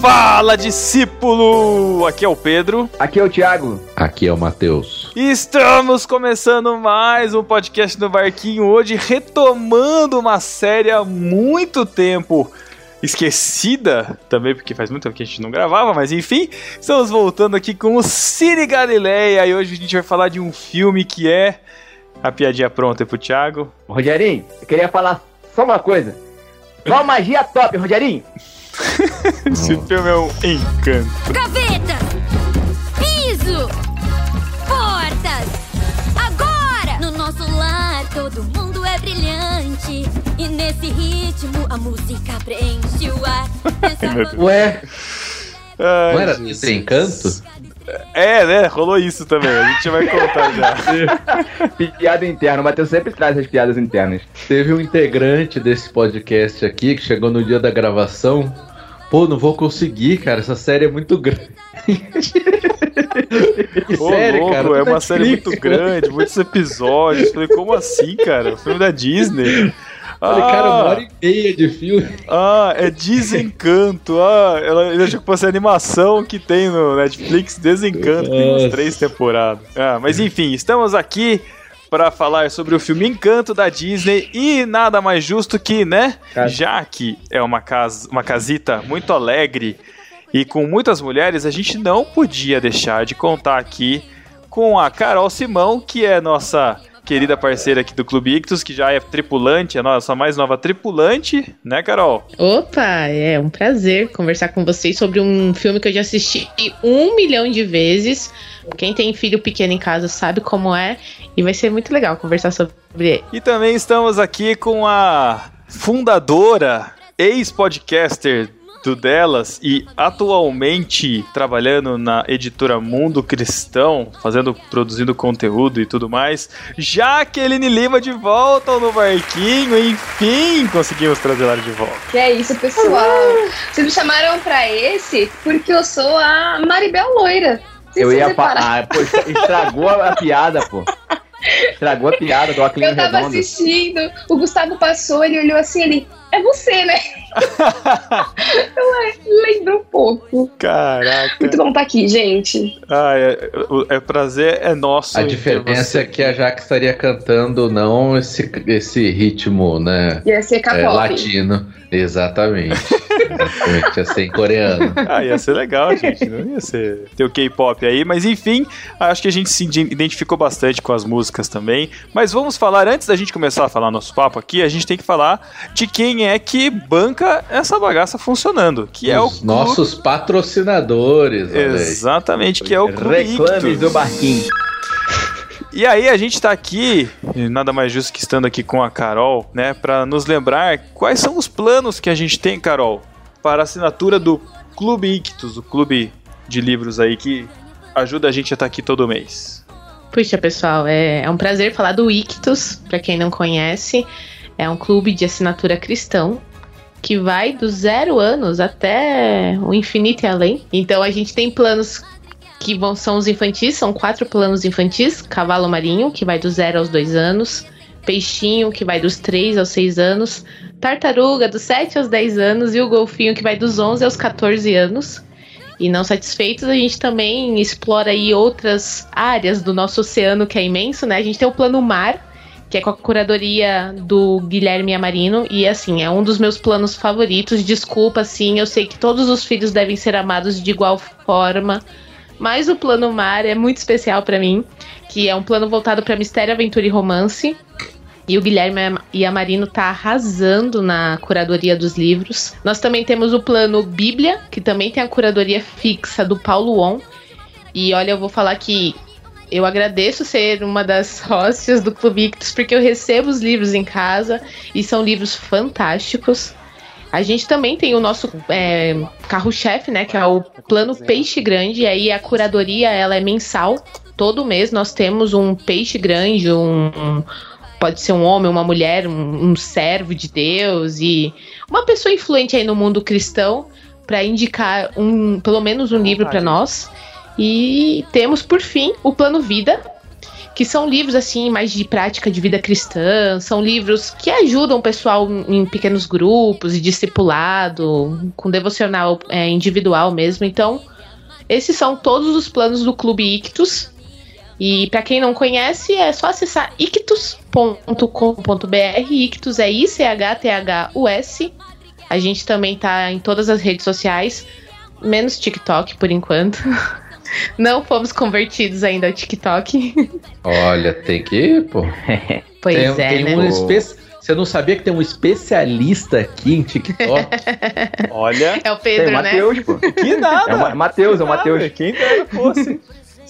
Fala, discípulo! Aqui é o Pedro. Aqui é o Thiago. Aqui é o Matheus. Estamos começando mais um podcast do Barquinho hoje, retomando uma série há muito tempo esquecida, também porque faz muito tempo que a gente não gravava, mas enfim, estamos voltando aqui com o Cine Galileia e hoje a gente vai falar de um filme que é a piadinha pronta pro Thiago. Rogerinho, eu queria falar só uma coisa. Qual magia top, Rogerinho? Esse filme é um encanto. Gaveta! Piso! Portas! Agora! No nosso lar todo mundo é brilhante. E nesse ritmo a música preenche o ar. Ué, Ai, não era isso encanto? É, né? Rolou isso também. A gente vai contar já. Piada interna. O Matheus sempre traz as piadas internas. Teve um integrante desse podcast aqui que chegou no dia da gravação. Pô, não vou conseguir, cara. Essa série é muito grande. Ô, sério, louco, cara. é tá uma série difícil. muito grande, muitos episódios. Falei, como assim, cara? O filme da Disney. Falei, cara, uma hora e meia de filme. Ah, é Desencanto. Ah, ela, ele achou que fosse a animação que tem no Netflix, Desencanto, tem umas Nossa. três temporadas. Ah, mas enfim, estamos aqui para falar sobre o filme Encanto da Disney e nada mais justo que, né, já que é uma casa, uma casita muito alegre e com muitas mulheres, a gente não podia deixar de contar aqui com a Carol Simão, que é nossa querida parceira aqui do Clube Ictus, que já é tripulante, a nossa mais nova tripulante, né, Carol? Opa, é um prazer conversar com vocês sobre um filme que eu já assisti um milhão de vezes. Quem tem filho pequeno em casa sabe como é. E vai ser muito legal conversar sobre ele. E também estamos aqui com a fundadora, ex-podcaster do Delas e atualmente trabalhando na editora Mundo Cristão, fazendo, produzindo conteúdo e tudo mais. Jaqueline Lima de volta no barquinho, enfim, conseguimos trazer ela de volta. Que é isso, pessoal. Vocês me chamaram pra esse porque eu sou a Maribel Loira. Vocês Eu ia separaram. falar. Pô, estragou a piada, pô. Estragou a piada do óculos Eu tava redondo. assistindo, o Gustavo passou, ele olhou assim, ele. É você, né? é. Caraca. Muito bom estar aqui, gente. Ah, é, o- é prazer é nosso. A diferença é que a Jaque estaria cantando não esse, esse ritmo, né? Ia ser É, latino. Exatamente. Ia ser em coreano. Ah, ia ser legal, gente. Não ia ser ter o K-pop aí, mas enfim, acho que a gente se identificou bastante com as músicas também. Mas vamos falar, antes da gente começar a falar nosso papo aqui, a gente tem que falar de quem é que banca essa bagaça funcionando, que é o Os Clube- nossos patrocinadores. Exatamente, que é o Clube Ictus. do barquinho. E aí a gente tá aqui, nada mais justo que estando aqui com a Carol, né, Pra nos lembrar quais são os planos que a gente tem, Carol, para a assinatura do Clube Ictus, o clube de livros aí que ajuda a gente a estar aqui todo mês. Puxa, pessoal, é, é um prazer falar do Ictus, pra quem não conhece. É um clube de assinatura cristão que vai dos zero anos até o infinito e além. Então a gente tem planos que vão, são os infantis, são quatro planos infantis: Cavalo Marinho, que vai do zero aos dois anos, Peixinho, que vai dos três aos seis anos, Tartaruga, dos 7 aos 10 anos, e o Golfinho, que vai dos 11 aos 14 anos. E não satisfeitos, a gente também explora aí outras áreas do nosso oceano, que é imenso, né? A gente tem o Plano Mar, que é com a curadoria do Guilherme Amarino, e assim, é um dos meus planos favoritos. Desculpa, assim, eu sei que todos os filhos devem ser amados de igual forma, mas o Plano Mar é muito especial pra mim, que é um plano voltado pra mistério, aventura e romance. E o Guilherme Amarino tá arrasando na curadoria dos livros. Nós também temos o plano Bíblia, que também tem a curadoria fixa do Paulo On. E olha, eu vou falar que eu agradeço ser uma das hóstias do Clube Ictus, porque eu recebo os livros em casa e são livros fantásticos. A gente também tem o nosso é, carro-chefe, né? Que é o plano Peixe Grande. E aí a curadoria ela é mensal. Todo mês nós temos um peixe grande, um- pode ser um homem, uma mulher, um, um servo de Deus e uma pessoa influente aí no mundo cristão para indicar um, pelo menos um livro para nós. E temos por fim o plano Vida, que são livros assim mais de prática de vida cristã, são livros que ajudam o pessoal em pequenos grupos e discipulado, com devocional é, individual mesmo. Então, esses são todos os planos do Clube Ictus. E para quem não conhece, é só acessar ictus.com.br. Ictus é I-C-H-T-H-U-S. A gente também tá em todas as redes sociais, menos TikTok por enquanto. Não fomos convertidos ainda ao TikTok. Olha, tem que, pô. Pois tem, é, tem né? um espe- Você não sabia que tem um especialista aqui em TikTok? Olha, É o Tem Pedro, o né? Matheus, pô. que nada. É o Ma- Matheus, é o Matheus. Quem dera fosse.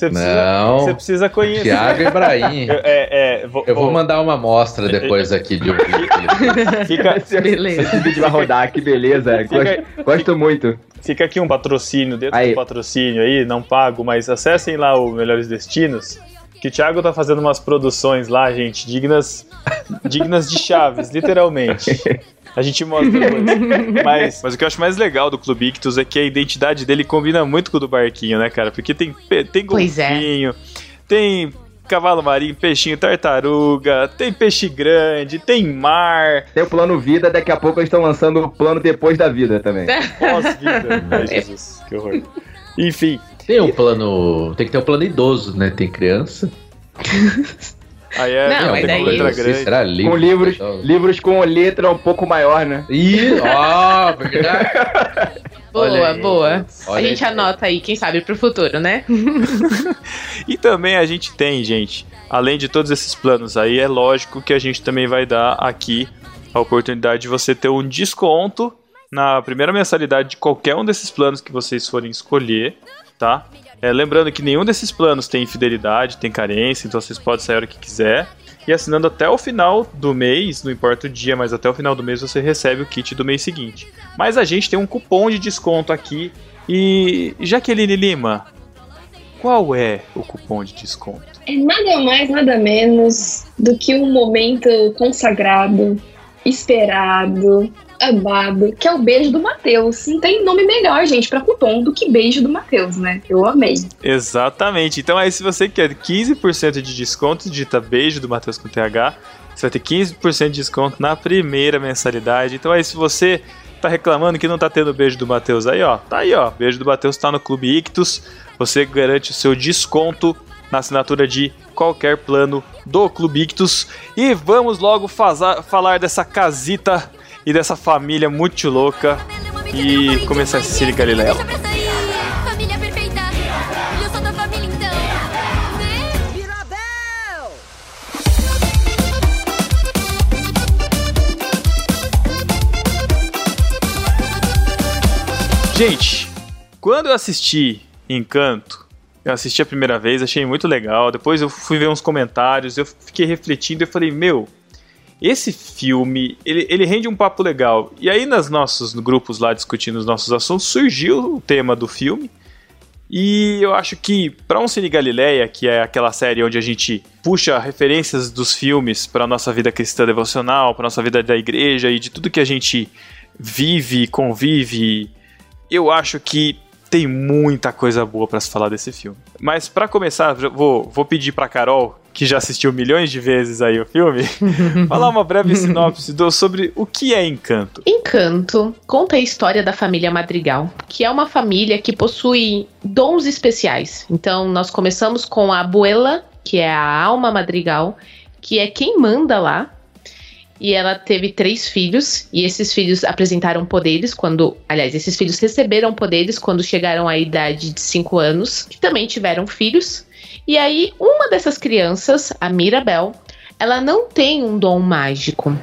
Você precisa, Não. você precisa conhecer. Thiago Ibrahim. Eu- É, é, vou, Eu vou vou- mandar uma amostra depois aqui de um vídeo. Fica, Beleza. Esse vídeo vai rodar, que beleza. Gosto, gosto muito. fica aqui um patrocínio dentro Aí. do patrocínio aí, não pago, mas acessem lá o Melhores Destinos. Que o Thiago tá fazendo umas produções lá, gente, dignas, dignas de chaves, literalmente. A gente mostra depois. Mas, mas o que eu acho mais legal do Clube Ictus é que a identidade dele combina muito com o do barquinho, né, cara? Porque tem, tem é. golfinho, tem cavalo marinho, peixinho, tartaruga, tem peixe grande, tem mar, Tem o plano vida, daqui a pouco eles estão lançando o plano depois da vida também. pós-vida. Ai, Jesus, que horror. Enfim, Tem um plano. Tem que ter um plano idoso, né? Tem criança. aí é Não, mas daí- letra grande. será livro? Com livros, livros com letra um pouco maior, né? Ih, ó, verdade. Boa, aí. boa. Olha a gente aí. anota aí, quem sabe, pro futuro, né? E também a gente tem, gente, além de todos esses planos aí, é lógico que a gente também vai dar aqui a oportunidade de você ter um desconto na primeira mensalidade de qualquer um desses planos que vocês forem escolher, tá? É, lembrando que nenhum desses planos tem infidelidade, tem carência, então vocês podem sair a hora que quiser. E assinando até o final do mês, não importa o dia, mas até o final do mês você recebe o kit do mês seguinte. Mas a gente tem um cupom de desconto aqui. E Jaqueline Lima, qual é o cupom de desconto? É nada mais, nada menos do que um momento consagrado, esperado, amado, que é o beijo do Matheus. Não tem nome melhor, gente, pra cupom do que beijo do Matheus, né? Eu amei. Exatamente. Então aí se você quer 15% de desconto, digita beijo do Matheus com TH, você vai ter 15% de desconto na primeira mensalidade. Então aí se você tá reclamando que não tá tendo beijo do Matheus aí, ó, tá aí, ó. Beijo do Matheus tá no Clube Ictus. Você garante o seu desconto na assinatura de qualquer plano do Clube Ictus. E vamos logo falar dessa casita e dessa família muito louca e começar esse Cine Galileu. Então. Gente, quando eu assisti Encanto, eu assisti a primeira vez, achei muito legal. Depois eu fui ver uns comentários, eu fiquei refletindo e falei, meu, esse filme, ele, ele rende um papo legal. E aí, nos nossos grupos lá discutindo os nossos assuntos, surgiu o tema do filme. E eu acho que para um Cine Galileia, que é aquela série onde a gente puxa referências dos filmes para nossa vida cristã devocional, para nossa vida da igreja e de tudo que a gente vive, convive, eu acho que tem muita coisa boa para se falar desse filme. Mas para começar, vou, vou pedir para Carol, que já assistiu milhões de vezes aí o filme, falar uma breve sinopse do, sobre o que é Encanto. Encanto conta a história da família Madrigal, que é uma família que possui dons especiais. Então, nós começamos com a abuela, que é a alma Madrigal, que é quem manda lá. E ela teve três filhos, e esses filhos apresentaram poderes quando. Aliás, esses filhos receberam poderes quando chegaram à idade de cinco anos, que também tiveram filhos. E aí, uma dessas crianças, a Mirabel, ela não tem um dom mágico.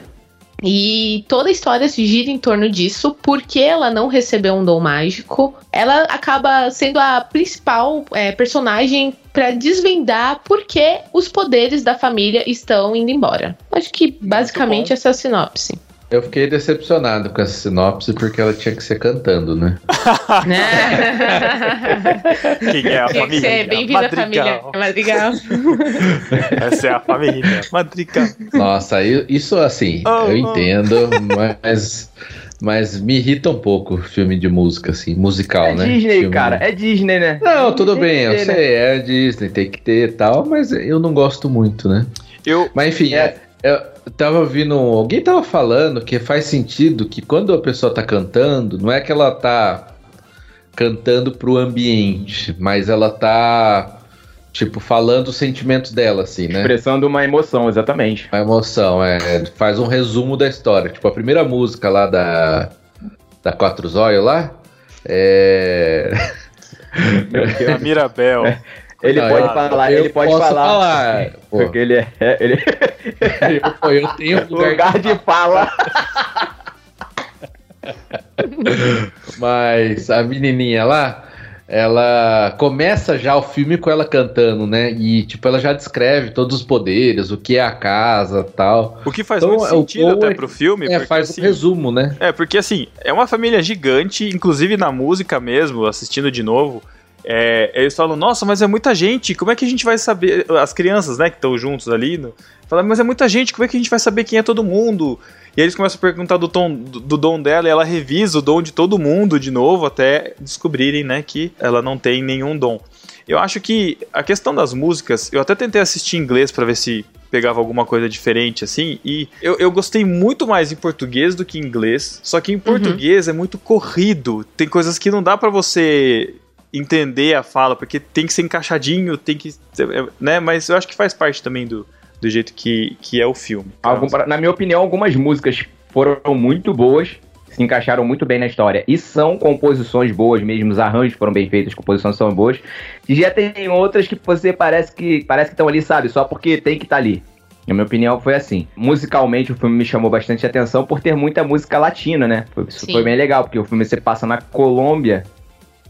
E toda a história se gira em torno disso, porque ela não recebeu um dom mágico. Ela acaba sendo a principal é, personagem para desvendar por que os poderes da família estão indo embora. Acho que basicamente essa é a sinopse. Eu fiquei decepcionado com essa sinopse porque ela tinha que ser cantando, né? né? Quem é a Tinha que família? ser bem-vindo à família Madrigal. Essa é a família. Madrigal. Nossa, isso assim, Oh, eu oh. entendo, mas Mas me irrita um pouco filme de música, assim, musical, É né? Disney, Filme- cara. É Disney, né? Não, tudo bem, que eu né? sei, é Disney, tem que ter e tal, mas eu não gosto muito, né? Eu, Mas enfim, É. eu tava ouvindo. Alguém tava falando que faz sentido que quando a pessoa tá cantando, não é que ela tá cantando pro ambiente, mas ela tá, tipo, falando os sentimentos dela, assim, né? Expressando uma emoção, exatamente. A emoção, é. Faz um resumo da história. Tipo, a primeira música lá da. Da Quatro Zóio lá. É. a Mirabel. Ele Não, pode eu- falar, eu ele pode posso falar. falar, pô. Porque ele é. é- Ele... Pô, eu tenho lugar lugar de fala. Mas a menininha lá, ela começa já o filme com ela cantando, né? E, tipo, ela já descreve todos os poderes, o que é a casa tal. O que faz Então, muito o sentido até é- pro filme. É, porque, faz assim, um resumo, né? É, porque assim, é uma família gigante, inclusive na música mesmo, assistindo de novo. É, eles falam, nossa, mas é muita gente, como é que a gente vai saber? As crianças, né, que estão juntos ali, no, falam, mas é muita gente, como é que a gente vai saber quem é todo mundo? E aí eles começam a perguntar do, tom, do, do dom dela, e ela revisa o dom de todo mundo de novo, até descobrirem, né, que ela não tem nenhum dom. Eu acho que a questão das músicas, eu até tentei assistir em inglês pra ver se pegava alguma coisa diferente assim, e eu, eu gostei muito mais em português do que em inglês, só que em português é muito corrido, tem coisas que não dá pra você entender a fala, porque tem que ser encaixadinho, tem que, né, mas eu acho que faz parte também do, do jeito que, que é o filme. Algum- na minha opinião, algumas músicas foram muito boas, se encaixaram muito bem na história. E são composições boas mesmo, os arranjos foram bem feitos, as composições são boas. E já tem outras que você parece que parece que estão ali, sabe? Só porque tem que estar ali. Na minha opinião, foi assim. Musicalmente, o filme me chamou bastante atenção por ter muita música latina, né? Foi- Isso Sim. foi bem legal, porque o filme se passa na Colômbia,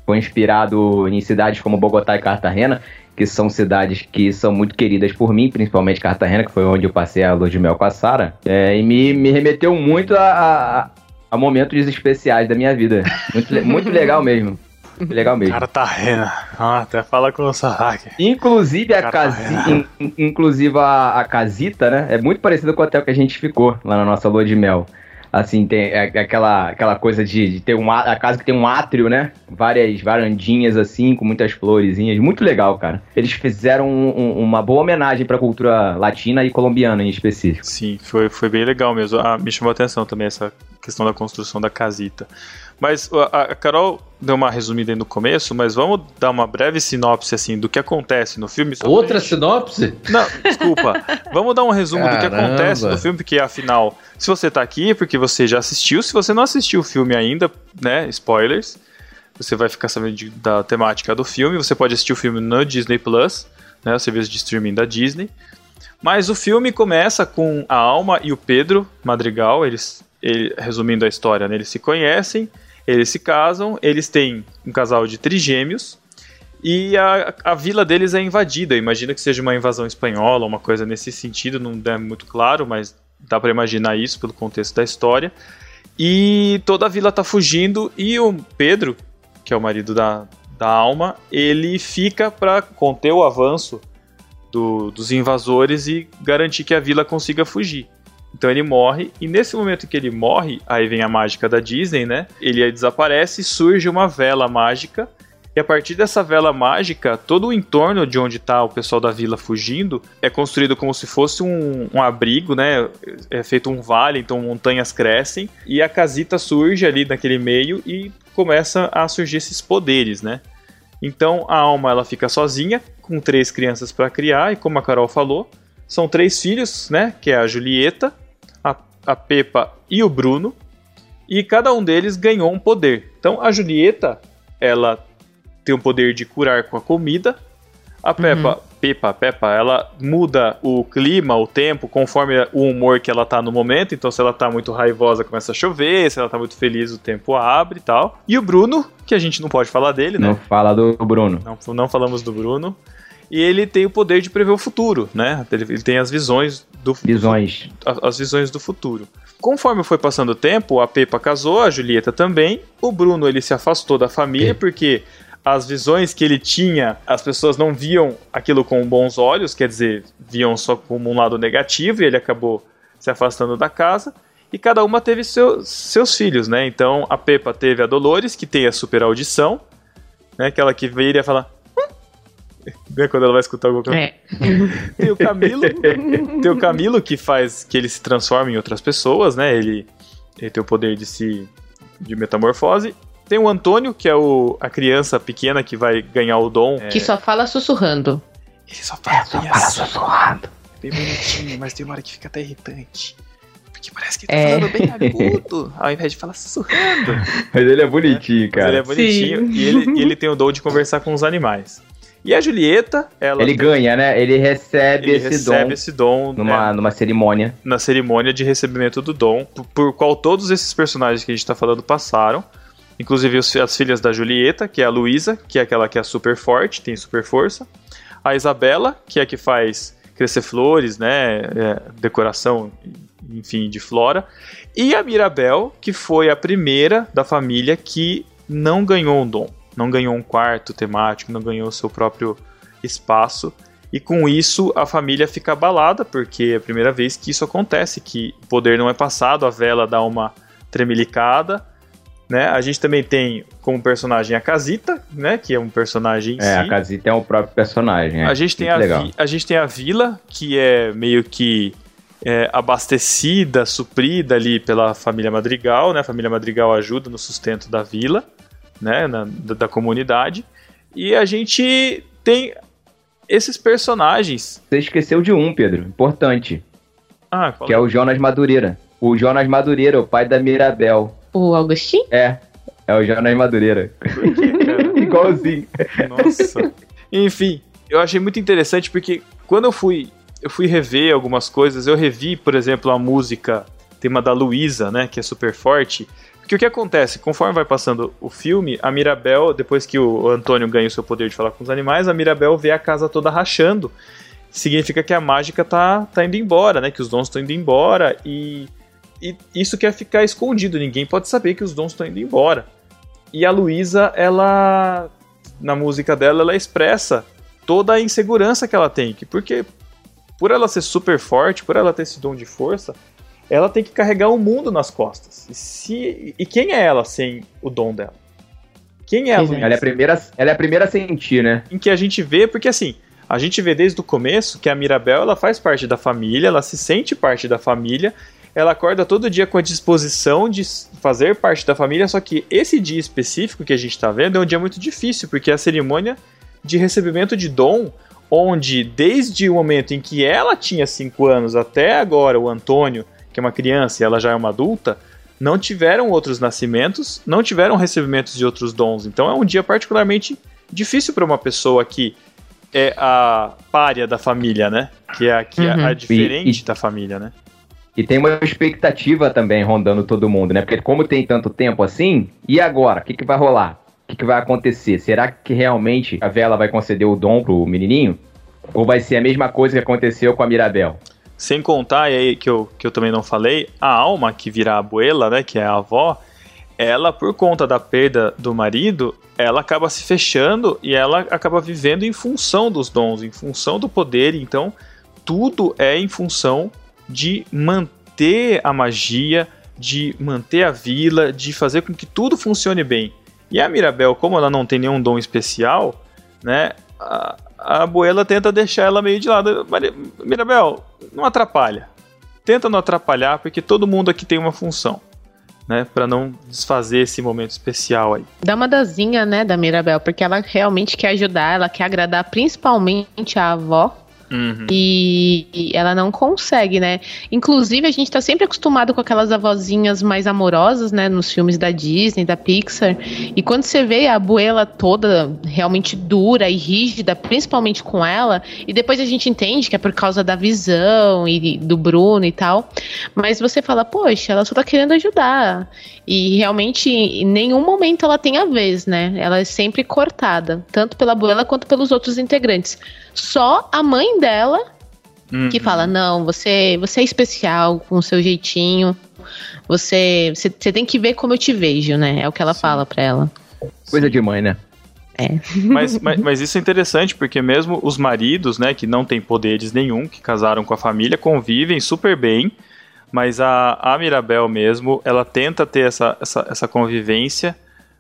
foi inspirado em cidades como Bogotá e Cartagena, que são cidades que são muito queridas por mim, principalmente Cartagena, que foi onde eu passei a lua de mel com a Sara. É, e me, me remeteu muito a, a, a momentos especiais da minha vida. Muito, muito legal mesmo. Muito legal mesmo. Cara, rena. Ah, até fala com o Saraki. Inclusive a, Cartagena. casi, in- inclusive a, a casita, né? É muito parecido com o hotel que a gente ficou lá na nossa lua de mel. Assim, tem é- é aquela, aquela coisa de, de ter um a casa que tem um átrio, né? Várias varandinhas assim, com muitas florezinhas. Muito legal, cara. Eles fizeram um- um- uma boa homenagem pra cultura latina e colombiana em específico. Sim, foi, foi bem legal mesmo. Ah, me chamou a atenção também essa questão da construção da casita. Mas a, a Carol deu uma resumida aí no começo, mas vamos dar uma breve sinopse assim do que acontece no filme. Outra sinopse? Não, desculpa. Vamos dar um resumo do que Caramba. acontece no filme, porque afinal, se você tá aqui é porque você já assistiu. Se você não assistiu o filme ainda, né? Spoilers. Você vai ficar sabendo de- da temática do filme. Você pode assistir o filme no Disney Plus, né? O serviço de streaming da Disney. Mas o filme começa com a Alma e o Pedro Madrigal, eles, ele- resumindo a história, né, eles se conhecem, eles se casam, eles têm um casal de trigêmeos e a, a vila deles é invadida. Imagina que seja uma invasão espanhola, uma coisa nesse sentido, não é muito claro, mas dá pra imaginar isso pelo contexto da história. E toda a vila tá fugindo e o Pedro, que é o marido da, da Alma, ele fica pra conter o avanço do- dos invasores e garantir que a vila consiga fugir. Então ele morre, e nesse momento que ele morre, aí vem a mágica da Disney, né? Ele desaparece e surge uma vela mágica. E a partir dessa vela mágica, todo o entorno de onde está o pessoal da vila fugindo é construído como se fosse um, um abrigo, né? É feito um vale, então montanhas crescem. E a casita surge ali naquele meio e começa a surgir esses poderes, né? Então a alma ela fica sozinha, com três crianças para criar, e como a Carol falou, são três filhos, né? Que é a Julieta, a, a Pepa e o Bruno. E cada um deles ganhou um poder. Então a Julieta, ela tem o poder de curar com a comida. A Peppa, Pepa, Peppa, ela muda o clima, o tempo, conforme o humor que ela tá no momento. Então, se ela tá muito raivosa, começa a chover. Se ela tá muito feliz, o tempo abre e tal. E o Bruno, que a gente não pode falar dele, né? Não fala do Bruno. Não, não falamos do Bruno. E ele tem o poder de prever o futuro, né? Ele, tem as visões do Visões. as visões do futuro. Conforme foi passando o tempo, a Pepa casou, a Julieta também. O Bruno ele se afastou da família porque as visões que ele tinha, as pessoas não viam aquilo com bons olhos, quer dizer, viam só como um lado negativo e ele acabou se afastando da casa. e cada uma teve seu, seus filhos, né? Então a Peppa teve a Dolores, que tem a super audição, né? Aquela que viria falar. Né, quando ela vai escutar alguma coisa. É. Tem o Camilo, tem o Camilo que faz que ele se transforma em outras pessoas, né? Ele, ele tem o poder de se de metamorfose. Tem o Antônio, que é o, a criança pequena que vai ganhar o dom. Que só fala sussurrando. Ele só fala bem assim, sussurrado. bem bonitinho, mas tem uma hora que fica até irritante. Porque parece que ele tá É. falando bem agudo, ao invés de falar sussurrando. Mas ele é bonitinho, Mas cara. ele é bonitinho e ele, e ele tem o dom de conversar com os animais. E a Julieta, ela Ele ganha, né? Ele recebe ele esse recebe dom esse dom numa, né, numa cerimônia. na cerimônia de recebimento do dom, por, por qual todos esses personagens que a gente tá falando passaram. Inclusive os- as filhas da Julieta, que é a Luísa, que é aquela que é super forte, tem super força. A Isabela, que é a que faz crescer flores, né? é, decoração, enfim, de flora. E a Mirabel, que foi a primeira da família que não ganhou um dom. Não ganhou um quarto temático, não ganhou o seu próprio espaço. E com isso a família fica abalada, porque é a primeira vez que isso acontece, que o poder não é passado, a vela dá uma tremelicada. Né? A gente também tem como personagem a Casita, né? Que é um personagem em É, a si. Casita é o próprio personagem. é. A gente, tem Muito a, legal. a gente tem a vila, que é meio que é, abastecida, suprida ali pela família Madrigal, né? A família Madrigal ajuda no sustento da vila, né? Na- da, da comunidade. E a gente tem esses personagens. Você esqueceu de um, Pedro, importante, Ah, que é o Jonas Madureira. O Jonas Madureira, o pai da Mirabel. O Augustin? É, é o Jonas Madureira. Por quê, cara? Igualzinho. Nossa. Enfim, eu achei muito interessante porque quando eu fui, eu fui rever algumas coisas, eu revi, por exemplo, a música tema da Luísa, né, que é super forte. O que acontece, conforme vai passando o filme, a Mirabel, depois que o Antônio ganha o seu poder de falar com os animais, a Mirabel vê a casa toda rachando. Significa que a mágica tá, tá indo embora, né? Que os dons estão indo embora e, e isso quer ficar escondido. Ninguém pode saber que os dons estão indo embora. E a Luísa, ela na música dela, ela expressa toda a insegurança que ela tem. Que porque, por ela ser super forte, por ela ter esse dom de força, ela tem que carregar o mundo nas costas. E, se, e quem é ela sem o dom dela? Quem é a Pois é. Luísa? Ela é, a primeira, ela é a primeira a sentir, né? Em que a gente vê, porque assim, a gente vê desde o começo que a Mirabel ela faz parte da família, ela se sente parte da família, ela acorda todo dia com a disposição de fazer parte da família, só que esse dia específico que a gente está vendo é um dia muito difícil, porque é a cerimônia de recebimento de dom, onde desde o momento em que ela tinha 5 anos até agora, o Antônio, que é uma criança e ela já é uma adulta, não tiveram outros nascimentos, não tiveram recebimentos de outros dons. Então é um dia particularmente difícil para uma pessoa que é a párea da família, né? Que é a, que é a Uhum. diferente E- e- da família, né? E tem uma expectativa também rondando todo mundo, né? Porque como tem tanto tempo assim, e agora? O que, que vai rolar? O que, que vai acontecer? Será que realmente a Vela vai conceder o dom pro menininho? Ou vai ser a mesma coisa que aconteceu com a Mirabel? Sem contar, aí que eu, que eu também não falei, a alma que vira a abuela, né? Que é a avó, ela, por conta da perda do marido, ela acaba se fechando e ela acaba vivendo em função dos dons, em função do poder. Então, tudo é em função de manter a magia, de manter a vila, de fazer com que tudo funcione bem. E a Mirabel, como ela não tem nenhum dom especial, né? A, abuela tenta deixar ela meio de lado. Mirabel, não atrapalha. Tenta não atrapalhar, porque todo mundo aqui tem uma função, né? Pra não desfazer esse momento especial aí. Dá uma dazinha, né, da Mirabel, porque ela realmente quer ajudar, ela quer agradar principalmente a avó. Uhum. E, e ela não consegue, né? Inclusive, a gente tá sempre acostumado com aquelas avózinhas mais amorosas, né? Nos filmes da Disney, da Pixar. E quando você vê a abuela toda realmente dura e rígida, principalmente com ela, e depois a gente entende que é por causa da visão e do Bruno e tal. Mas você fala, poxa, ela só tá querendo ajudar. E realmente, em nenhum momento ela tem a vez, né? Ela é sempre cortada, tanto pela abuela quanto pelos outros integrantes. Só a mãe dela Uhum. que fala: não, você, você é especial com o seu jeitinho. Você, você, você tem que ver como eu te vejo, né? É o que ela fala pra ela. Coisa de mãe, né? Mas, mas, mas isso é interessante porque mesmo os maridos, né, que não têm poderes nenhum, que casaram com a família, convivem super bem. Mas a, a Mirabel mesmo, ela tenta ter essa, essa, essa convivência,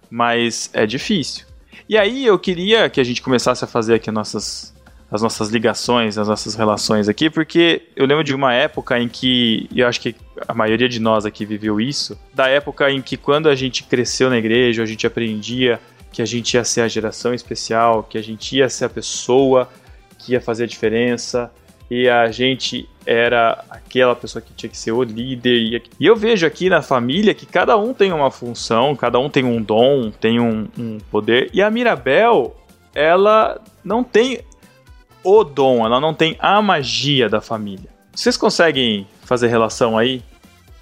mas é difícil. E aí eu queria que a gente começasse a fazer aqui nossas, as nossas ligações, as nossas relações aqui, porque eu lembro de uma época em que, e eu acho que a maioria de nós aqui viveu isso, da época em que quando a gente cresceu na igreja, a gente aprendia que a gente ia ser a geração especial, que a gente ia ser a pessoa que ia fazer a diferença, e a gente era aquela pessoa que tinha que ser o líder. E eu vejo aqui na família que cada um tem uma função, cada um tem um dom, tem um, um poder. E a Mirabel, ela não tem o dom, ela não tem a magia da família. Vocês conseguem fazer relação aí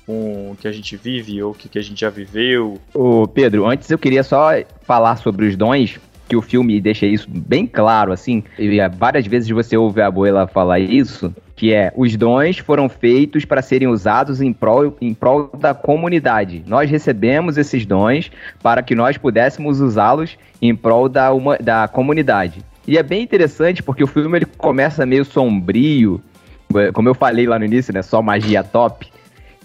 com o que a gente vive ou o que a gente já viveu? Ô Pedro, antes eu queria só falar sobre os dons, que o filme deixa isso bem claro, assim, e várias vezes você ouve a abuela falar isso, que é os dons foram feitos para serem usados em prol, em prol da comunidade. Nós recebemos esses dons para que nós pudéssemos usá-los em prol da, uma, da comunidade. E é bem interessante porque o filme ele começa meio sombrio, como eu falei lá no início, né? Só magia top.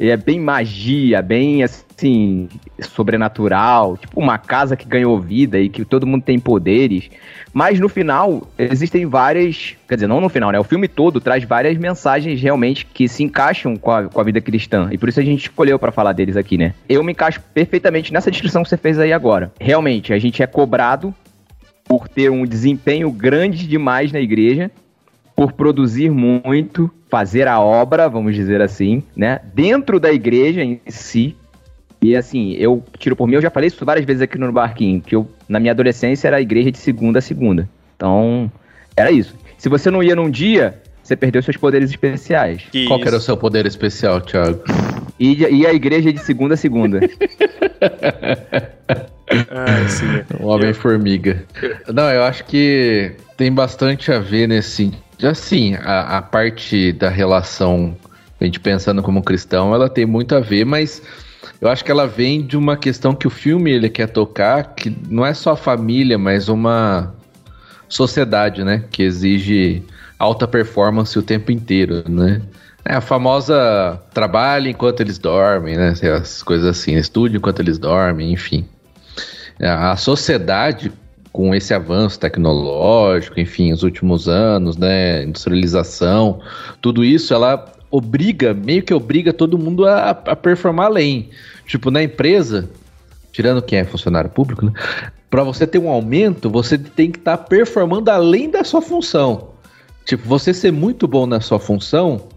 É bem magia, bem assim, sobrenatural, tipo uma casa que ganhou vida e que todo mundo tem poderes. Mas no final, existem várias. Quer dizer, não no final, né? O filme todo traz várias mensagens realmente que se encaixam com a, com a vida cristã. E por isso a gente escolheu para falar deles aqui, né? Eu me encaixo perfeitamente nessa descrição que você fez aí agora. Realmente, a gente é cobrado por ter um desempenho grande demais na igreja, por produzir muito, fazer a obra, vamos dizer assim, né? Dentro da igreja em si. E assim, eu tiro por mim, eu já falei isso várias vezes aqui no barquinho, que eu, na minha adolescência, era a igreja de segunda a segunda. Então, era isso. Se você não ia num dia, você perdeu seus poderes especiais. Que Qual que era o seu poder especial, Thiago? E, e a igreja de segunda a segunda. ah, sim. O Homem-Formiga. Não, eu acho que tem bastante a ver nesse. Assim, a, a parte da relação, a gente pensando como cristão, ela tem muito a ver, mas eu acho que ela vem de uma questão que o filme ele quer tocar, que não é só a família, mas uma sociedade, né? Que exige alta performance o tempo inteiro, né? É a famosa trabalho enquanto eles dormem, né? As coisas assim, estude enquanto eles dormem, enfim. A sociedade, com esse avanço tecnológico, enfim, os últimos anos, né? Industrialização, tudo isso, ela obriga, meio que obriga todo mundo a, a performar além. Tipo, na empresa, tirando quem é funcionário público, né? Para você ter um aumento, você tem que estar tá performando além da sua função. Tipo, você ser muito bom na sua função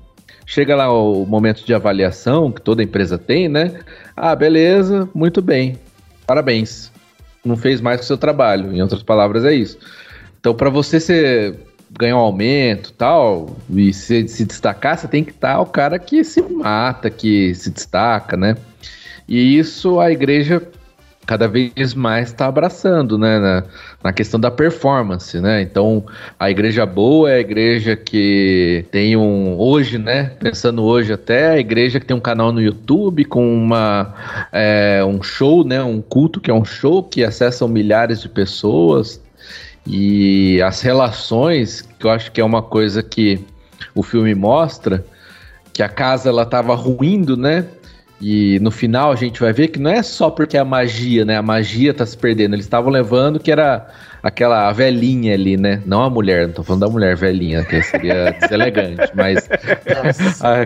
Chega lá o momento de avaliação que toda empresa tem, né? Ah, beleza, muito bem. Parabéns. Não fez mais o seu trabalho. Em outras palavras, é isso. Então, para você ser, ganhar um aumento tal, e se, se destacar, você tem que estar o cara que se mata, que se destaca, né? E isso a igreja cada vez mais está abraçando, né, na, na, questão da performance, né? Então, a igreja boa é a igreja que tem um hoje, né? Pensando hoje até a igreja que tem um canal no YouTube com uma é, um show, né? Um culto que é um show que acessam milhares de pessoas e as relações que eu acho que é uma coisa que o filme mostra que a casa ela estava ruindo, né? E no final a gente vai ver que não é só porque a magia, né? A magia tá se perdendo. Eles estavam levando que era aquela velhinha ali, né? Não a mulher, não tô falando da mulher velhinha, que seria deselegante, mas. a,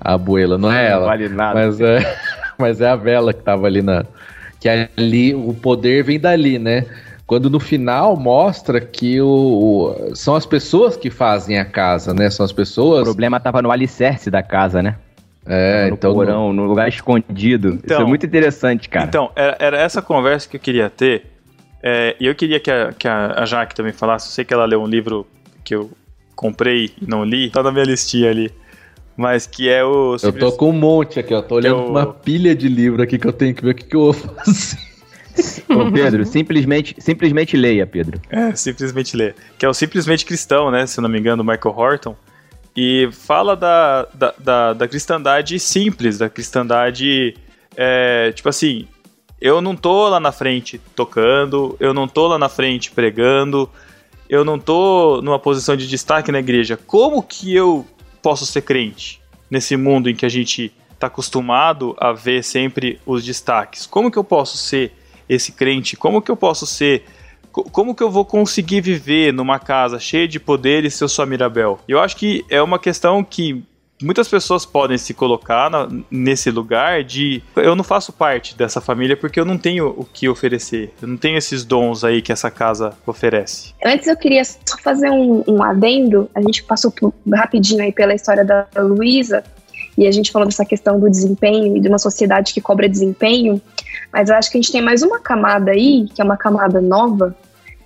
a abuela, não é ela. Não vale nada. Mas é, mas é a vela que tava ali na. Que ali o poder vem dali, né? Quando no final mostra que o, o, são as pessoas que fazem a casa, né? São as pessoas. O problema tava no alicerce da casa, né? É, no então. Porão, no lugar escondido. Então, Isso é então, muito interessante, cara. Então, era, era essa conversa que eu queria ter. É, e eu queria que a, que a Jaque também falasse. Eu sei que ela leu um livro que eu comprei e não li, tá na minha listinha ali. Mas que é o. Eu tô com um monte aqui, ó. Tô olhando é o... uma pilha de livro aqui que eu tenho que ver o que, que eu vou fazer. Ô Pedro, simplesmente, simplesmente leia, Pedro. É, simplesmente leia. Que é o Simplesmente Cristão, né? Se não me engano, do Michael Horton. E fala da, da, da, da cristandade simples, da cristandade. É, tipo assim, eu não tô lá na frente tocando, eu não tô lá na frente pregando, eu não tô numa posição de destaque na igreja. Como que eu posso ser crente nesse mundo em que a gente está acostumado a ver sempre os destaques? Como que eu posso ser esse crente? Como que eu posso ser como que eu vou conseguir viver numa casa cheia de poderes se eu sou a Mirabel? Eu acho que é uma questão que muitas pessoas podem se colocar na, nesse lugar de eu não faço parte dessa família porque eu não tenho o que oferecer, eu não tenho esses dons aí que essa casa oferece. Antes eu queria só fazer um, um adendo, a gente passou por, rapidinho aí pela história da Luísa e a gente falou dessa questão do desempenho e de uma sociedade que cobra desempenho, mas eu acho que a gente tem mais uma camada aí, que é uma camada nova,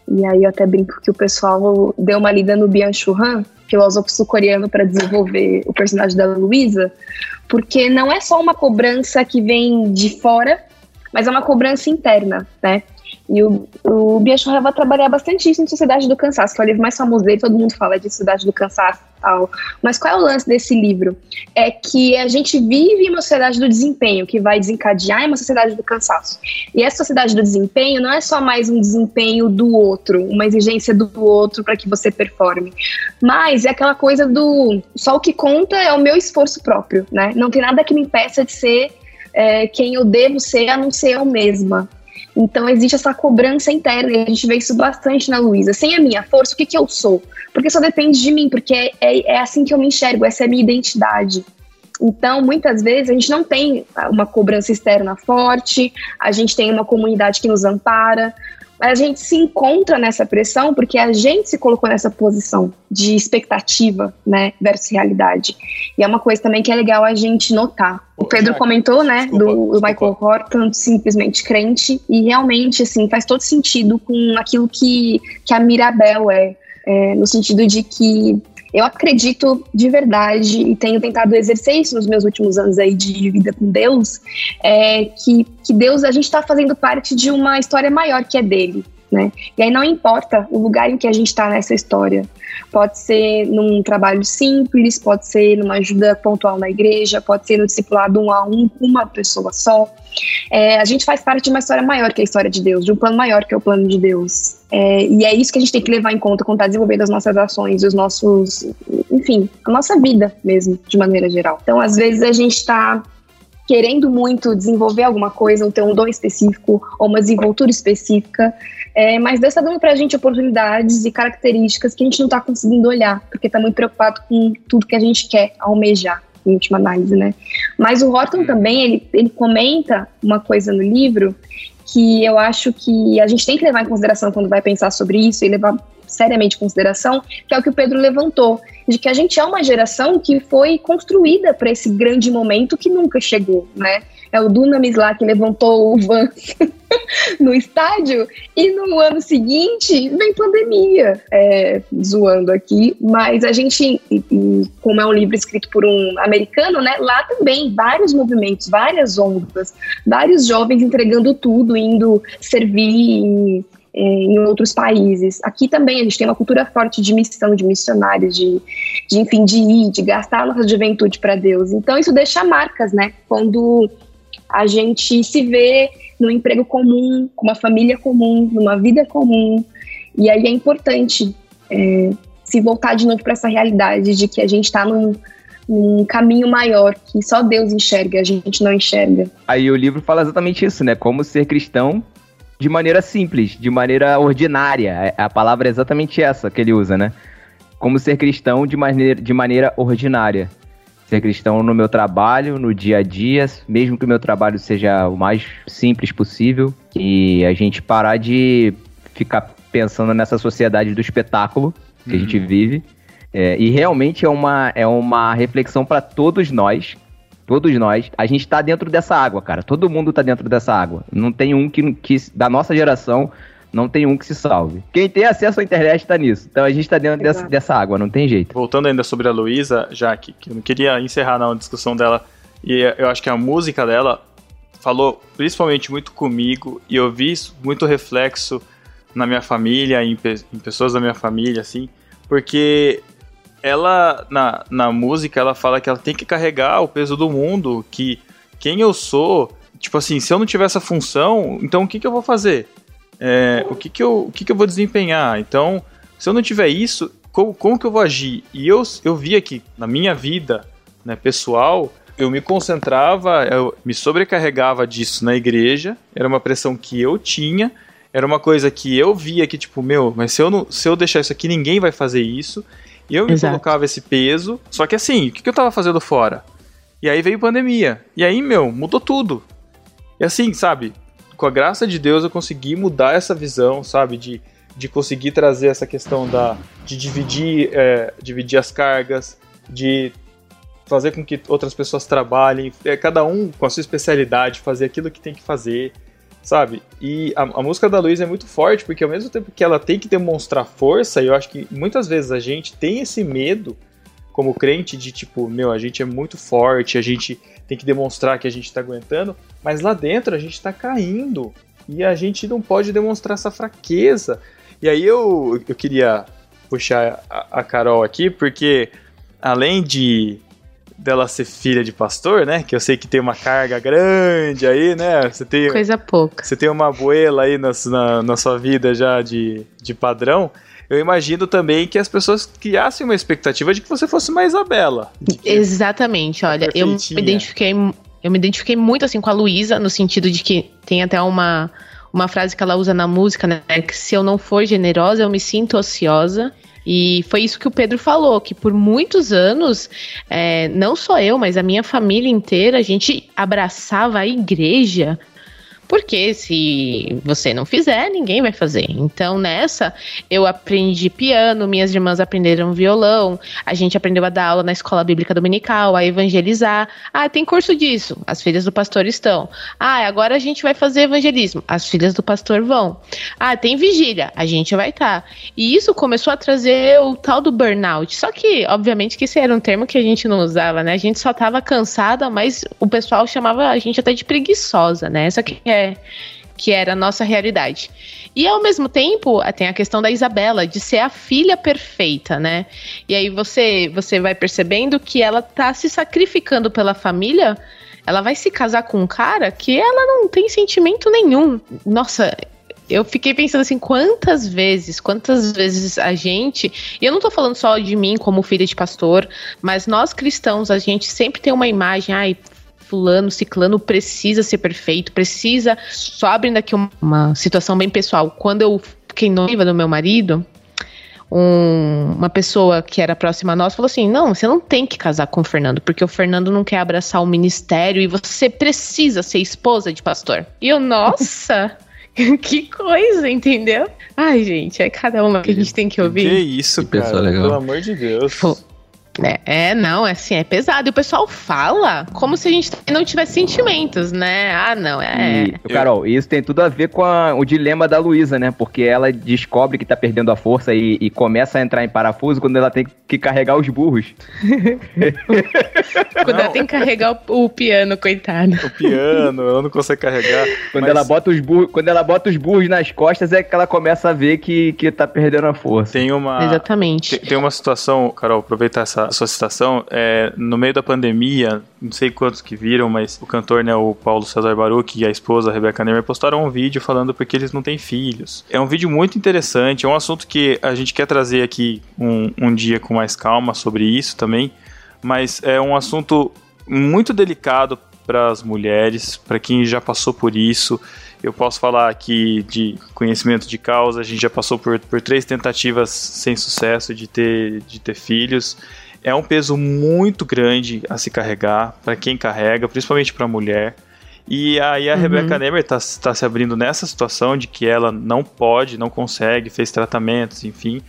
e aí eu até brinco que o pessoal deu uma lida no Byung-Chul Han, filósofo sul-coreano, para desenvolver o personagem da Luísa, porque não é só uma cobrança que vem de fora, mas é uma cobrança interna, né? E o, o Byung-Chul vai trabalhar bastante isso em Sociedade do Cansaço, que é o livro mais famoso dele, todo mundo fala de Sociedade do Cansaço e tal. Mas qual é o lance desse livro? É que a gente vive uma sociedade do desempenho, que vai desencadear uma sociedade do cansaço. E essa sociedade do desempenho não é só mais um desempenho do outro, uma exigência do outro para que você performe, mas é aquela coisa do só o que conta é o meu esforço próprio, né? Não tem nada que me impeça de ser é, quem eu devo ser, a não ser eu mesma. Então existe essa cobrança interna, e a gente vê isso bastante na Luísa. Sem a minha força, o que, que eu sou? Porque só depende de mim, porque é, é, é assim que eu me enxergo, essa é a minha identidade. Então, muitas vezes, a gente não tem uma cobrança externa forte, a gente tem uma comunidade que nos ampara, a gente se encontra nessa pressão porque a gente se colocou nessa posição de expectativa, né, versus realidade. E é uma coisa também que é legal a gente notar. O Pedro comentou, né, desculpa, do, do Michael Horton, simplesmente crente, e realmente, assim, faz todo sentido com aquilo que, que a Mirabel é, é no sentido de que eu acredito de verdade e tenho tentado exercer isso nos meus últimos anos aí de vida com Deus, é que, que Deus, a gente está fazendo parte de uma história maior que é dele, né? E aí não importa o lugar em que a gente está nessa história. Pode ser num trabalho simples, pode ser numa ajuda pontual na igreja, pode ser no discipulado um a um com uma pessoa só. É, a gente faz parte de uma história maior que é a história de Deus, de um plano maior que é o plano de Deus. É, e é isso que a gente tem que levar em conta quando está desenvolvendo as nossas ações, os nossos, enfim, a nossa vida mesmo, de maneira geral. Então, às vezes a gente está querendo muito desenvolver alguma coisa, ou ter um dom específico, ou uma desenvoltura específica, é, mas Deus está dando para a gente oportunidades e características que a gente não está conseguindo olhar, porque está muito preocupado com tudo que a gente quer almejar em última análise, né? Mas o Horton também, ele, ele comenta uma coisa no livro que eu acho que a gente tem que levar em consideração quando vai pensar sobre isso e levar seriamente em consideração, que é o que o Pedro levantou, de que a gente é uma geração que foi construída para esse grande momento que nunca chegou, né? É o Dunamis lá que levantou o Vans no estádio e no ano seguinte vem pandemia, é, zoando aqui, mas a gente, como é um livro escrito por um americano, né? Lá também vários movimentos, várias ondas, vários jovens entregando tudo, indo servir em, em outros países. Aqui também a gente tem uma cultura forte de missão, de missionários, de, de enfim, de ir, de gastar a nossa juventude para Deus. Então isso deixa marcas, né? Quando a gente se vê num emprego comum, com uma família comum, numa vida comum. E aí é importante é, se voltar de novo para essa realidade de que a gente está num, num caminho maior que só Deus enxerga, a gente não enxerga. Aí o livro fala exatamente isso, né? Como ser cristão de maneira simples, de maneira ordinária. A palavra é exatamente essa que ele usa, né? Como ser cristão de maneira, de maneira ordinária ser cristão no meu trabalho, no dia a dia, mesmo que o meu trabalho seja o mais simples possível, e a gente parar de ficar pensando nessa sociedade do espetáculo que uhum. a gente vive. É, e realmente é uma, é uma reflexão para todos nós. Todos nós. A gente está dentro dessa água, cara. Todo mundo está dentro dessa água. Não tem um que, que da nossa geração não tem um que se salve. Quem tem acesso à internet está nisso. Então a gente está dentro dessa, dessa, água, não tem jeito. Voltando ainda sobre a Luísa, Jaque, que eu não queria encerrar na discussão dela, e eu acho que a música dela falou principalmente muito comigo, e eu vi muito reflexo na minha família, em, em pessoas da minha família, assim, porque ela, na, na música, ela fala que ela tem que carregar o peso do mundo, que quem eu sou, tipo assim, se eu não tiver essa função, então o que, que eu vou fazer? é, o, que, que, eu, o que, que eu vou desempenhar. Então, se eu não tiver isso, como, como que eu vou agir? E eu, eu via que na minha vida né, pessoal, eu me concentrava, eu me sobrecarregava disso na igreja, era uma pressão que eu tinha, era uma coisa que eu via que, tipo, meu, mas se eu, não, se eu deixar isso aqui, ninguém vai fazer isso. E eu me Exato. colocava esse peso. Só que assim, o que, que eu tava fazendo fora? E aí veio pandemia. E aí, meu, mudou tudo. E assim, sabe, com a graça de Deus eu consegui mudar essa visão, sabe, de, de conseguir trazer essa questão da de dividir, é, dividir as cargas, de fazer com que outras pessoas trabalhem, é, cada um com a sua especialidade, fazer aquilo que tem que fazer, sabe? E a, a música da Luísa é muito forte, porque ao mesmo tempo que ela tem que demonstrar força, eu acho que muitas vezes a gente tem esse medo como crente de tipo, meu, a gente é muito forte, a gente tem que demonstrar que a gente tá aguentando, mas lá dentro a gente tá caindo e a gente não pode demonstrar essa fraqueza. E aí eu, eu queria puxar a, a Carol aqui, porque além de dela ser filha de pastor, né? Que eu sei que tem uma carga grande aí, né? Você tem, Coisa pouca. você tem uma abuela aí na, na, na sua vida já de, de padrão. Eu imagino também que as pessoas criassem uma expectativa de que você fosse uma Isabela. Exatamente, olha, eu me identifiquei, eu me identifiquei muito assim com a Luísa, no sentido de que tem até uma, uma frase que ela usa na música, né? Que se eu não for generosa, eu me sinto ociosa. E foi isso que o Pedro falou, que por muitos anos, é, não só eu, mas a minha família inteira, a gente abraçava a igreja. Porque se você não fizer, ninguém vai fazer. Então, nessa, eu aprendi piano, minhas irmãs aprenderam violão, a gente aprendeu a dar aula na escola bíblica dominical, a evangelizar. Ah, tem curso disso, as filhas do pastor estão. Ah, agora a gente vai fazer evangelismo, as filhas do pastor vão. Ah, tem vigília, a gente vai estar. E isso começou a trazer o tal do burnout. Só que, obviamente, que esse era um termo que a gente não usava, né? A gente só tava cansada, mas o pessoal chamava a gente até de preguiçosa, né? Essa que é que era a nossa realidade. E ao mesmo tempo, tem a questão da Isabela, de ser a filha perfeita, né? E aí você, você vai percebendo que ela tá se sacrificando pela família, ela vai se casar com um cara que ela não tem sentimento nenhum. Nossa, eu fiquei pensando assim, quantas vezes, quantas vezes a gente, e eu não tô falando só de mim como filha de pastor, mas nós cristãos, a gente sempre tem uma imagem, ai, fulano, ciclano precisa ser perfeito, precisa. Só abrindo aqui uma, uma situação bem pessoal. Quando eu fiquei noiva do meu marido, um- uma pessoa que era próxima a nós falou assim: não, você não tem que casar com o Fernando, porque o Fernando não quer abraçar o ministério e você precisa ser esposa de pastor. E eu, nossa. Que coisa, entendeu? Ai, gente, é cada uma que a gente tem que Que ouvir. isso, Que pessoa cara. legal. Pelo amor de Deus. Pô, É, é, não, é assim, é pesado. E o pessoal fala como se a gente não tivesse sentimentos, né? Ah, não, é. E, Carol, isso tem tudo a ver com a- o dilema da Luísa, né? Porque ela descobre que tá perdendo a força e, e começa a entrar em parafuso quando ela tem que carregar os burros. Quando Não. ela tem que carregar o, o piano, coitado. O piano, ela não consegue carregar. Quando, Mas ela bota os burros, quando ela bota os burros nas costas é que ela começa a ver que, que tá perdendo a força. Tem uma. Exatamente. Tem, tem uma situação, Carol, aproveitar essa sua citação. É, no meio da pandemia, não sei quantos que viram, mas o cantor, né, o Paulo César Baruch e a esposa, a Rebecca Neymer, postaram um vídeo falando porque eles não têm filhos. É um vídeo muito interessante, é um assunto que a gente quer trazer aqui um, um dia com mais calma sobre isso também, mas é um assunto muito delicado para as mulheres, para quem já passou por isso. Eu posso falar aqui de conhecimento de causa, a gente já passou por, por três tentativas sem sucesso de ter, de ter filhos. É um peso muito grande a se carregar para quem carrega, principalmente para a mulher. E aí a Uhum. Rebecca Neymer está tá se abrindo nessa situação de que ela não pode, não consegue, fez tratamentos, enfim.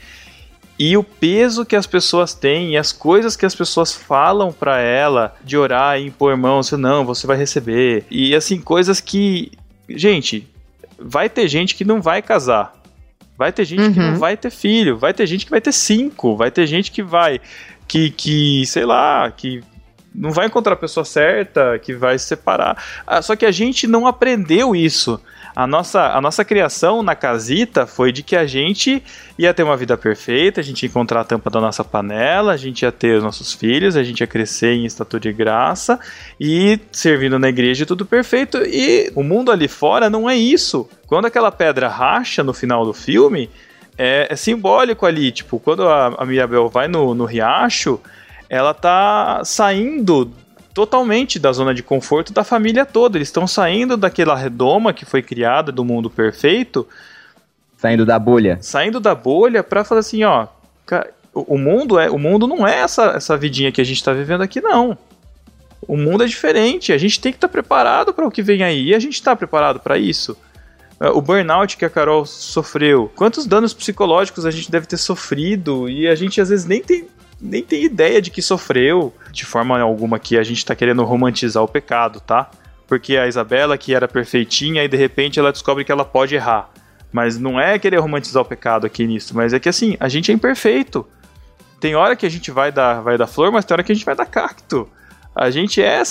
E o peso que as pessoas têm e as coisas que as pessoas falam pra ela de orar e impor mãos, não, você vai receber. E assim, coisas que, gente, vai ter gente que não vai casar. Vai ter gente que Uhum. não vai ter filho, vai ter gente que vai ter cinco, vai ter gente que vai que que, sei lá, que não vai encontrar a pessoa certa, que vai se separar. Ah, só que a gente não aprendeu isso. A nossa, a nossa criação na casita foi de que a gente ia ter uma vida perfeita, a gente ia encontrar a tampa da nossa panela, a gente ia ter os nossos filhos, a gente ia crescer em estatura de graça e servindo na igreja tudo perfeito. E o mundo ali fora não é isso. Quando aquela pedra racha no final do filme, é, é simbólico ali. Tipo, quando a, a Mirabel vai no, no riacho, ela tá saindo totalmente da zona de conforto da família toda. Eles estão saindo daquela redoma que foi criada do mundo perfeito. Saindo da bolha. Saindo da bolha para falar assim, ó, o mundo é, o mundo não é essa essa vidinha que a gente está vivendo aqui não. O mundo é diferente, a gente tem que estar tá preparado para o que vem aí. E a gente está preparado para isso? É, o burnout que a Carol sofreu, quantos danos psicológicos a gente deve ter sofrido e a gente às vezes nem tem, nem tem ideia de que sofreu. De forma alguma que a gente tá querendo romantizar o pecado, tá? Porque a Isabela, que era perfeitinha, e de repente ela descobre que ela pode errar. Mas não é querer romantizar o pecado aqui nisso, mas é que assim, a gente é imperfeito. Tem hora que a gente vai dar, vai dar flor, mas tem hora que a gente vai dar cacto. A gente é.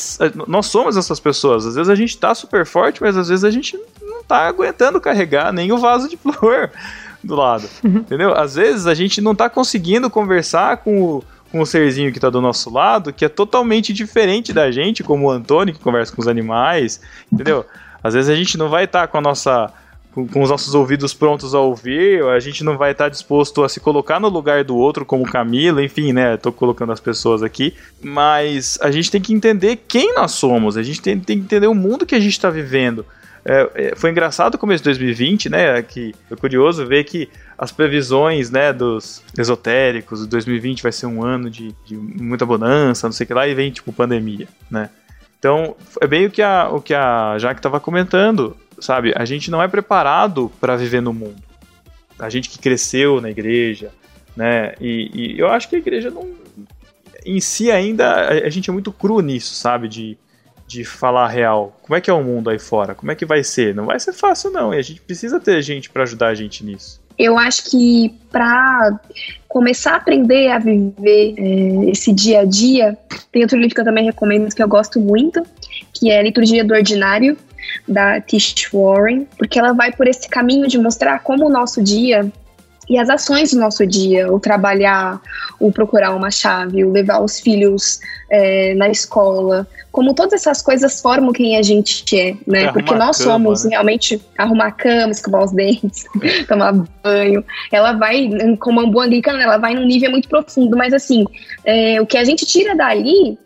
Nós somos essas pessoas. Às vezes a gente tá super forte, mas às vezes a gente não tá aguentando carregar nem o vaso de flor do lado. entendeu? Às vezes a gente não tá conseguindo conversar com o, com o serzinho que tá do nosso lado, que é totalmente diferente da gente, como o Antônio, que conversa com os animais, entendeu? Às vezes a gente não vai estar tá com a nossa. Com, com, os nossos ouvidos prontos a ouvir, a gente não vai estar tá disposto a se colocar no lugar do outro, como Camila, enfim, né? Tô colocando as pessoas aqui, mas a gente tem que entender quem nós somos, a gente tem, tem que entender o mundo que a gente está vivendo. É, é, foi engraçado o começo de 2020, né? Que foi curioso ver que as previsões, né, dos esotéricos, 2020 vai ser um ano de, de muita bonança, não sei o que lá, e vem tipo pandemia, né? Então, é bem o que a, o que a Jaque estava comentando, sabe? A gente não é preparado para viver no mundo. A gente que cresceu na igreja, né? E, e, eu acho que a igreja não. Em si ainda, a, gente é muito cru nisso, sabe? De de falar real. Como é que é o mundo aí fora? Como é que vai ser? Não vai ser fácil não, e a gente precisa ter gente para ajudar a gente nisso. Eu acho que para começar a aprender a viver é, esse dia a dia, tem outro livro que eu também recomendo que eu gosto muito, que é Liturgia do Ordinário, da Tish Warren, porque ela vai por esse caminho de mostrar como o nosso dia e as ações do nosso dia, o trabalhar, o procurar uma chave, o levar os filhos é, na escola, como todas essas coisas formam quem a gente é, né? É Porque nós cama, somos né? realmente arrumar a cama, escovar os dentes, tomar banho. Ela vai, como uma boa anglicana, ela vai num nível muito profundo, mas assim, é, o que a gente tira dali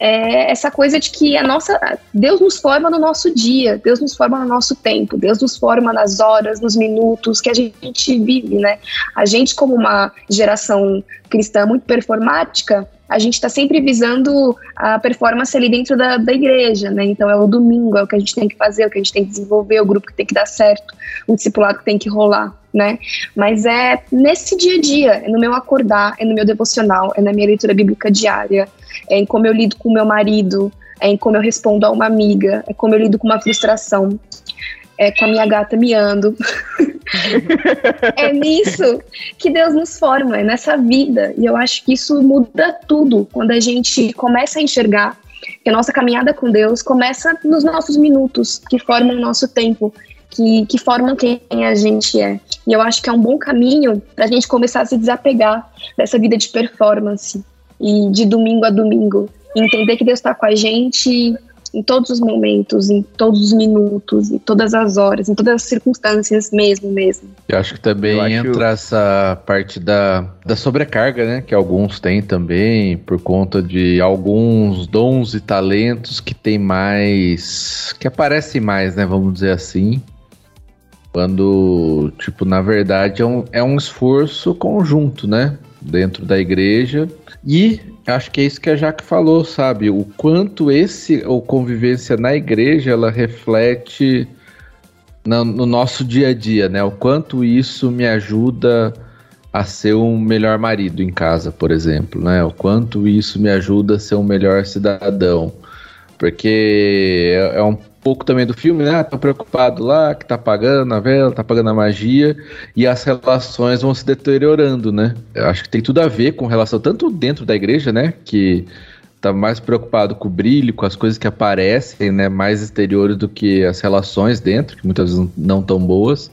é essa coisa de que a nossa Deus nos forma no nosso dia, Deus nos forma no nosso tempo, Deus nos forma nas horas, nos minutos que a gente vive, né? A gente como uma geração cristã muito performática, a gente está sempre visando a performance ali dentro da, da igreja, né? Então é o domingo, é o que a gente tem que fazer, é o que a gente tem que desenvolver, é o grupo que tem que dar certo, o discipulado que tem que rolar, né? Mas é nesse dia a dia, é no meu acordar, é no meu devocional, é na minha leitura bíblica diária, é em como eu lido com o meu marido, é em como eu respondo a uma amiga, é como eu lido com uma frustração, é com a minha gata miando. é nisso que Deus nos forma, é nessa vida. E eu acho que isso muda tudo quando a gente começa a enxergar que a nossa caminhada com Deus começa nos nossos minutos, que formam o nosso tempo, que, que formam quem a gente é. E eu acho que é um bom caminho para a gente começar a se desapegar dessa vida de performance e de domingo a domingo. Entender que Deus está com a gente em todos os momentos, em todos os minutos, em todas as horas, em todas as circunstâncias mesmo, mesmo. Eu acho que também acho... entra essa parte da, da sobrecarga, né? Que alguns têm também, por conta de alguns dons e talentos que tem mais. que aparecem mais, né? Vamos dizer assim. Quando, tipo, na verdade é um, é um esforço conjunto, né? Dentro da igreja. E acho que é isso que a Jaque falou, sabe? O quanto esse, ou convivência na igreja, ela reflete no, no nosso dia a dia, né? O quanto isso me ajuda a ser um melhor marido em casa, por exemplo, né? O quanto isso me ajuda a ser um melhor cidadão. Porque é, é um pouco também do filme, né? Tá preocupado lá, que tá pagando a vela, tá pagando a magia, e as relações vão se deteriorando, né? Eu acho que tem tudo a ver com relação, tanto dentro da igreja, né? Que tá mais preocupado com o brilho, com as coisas que aparecem, né? Mais exteriores do que as relações dentro, que muitas vezes não tão boas.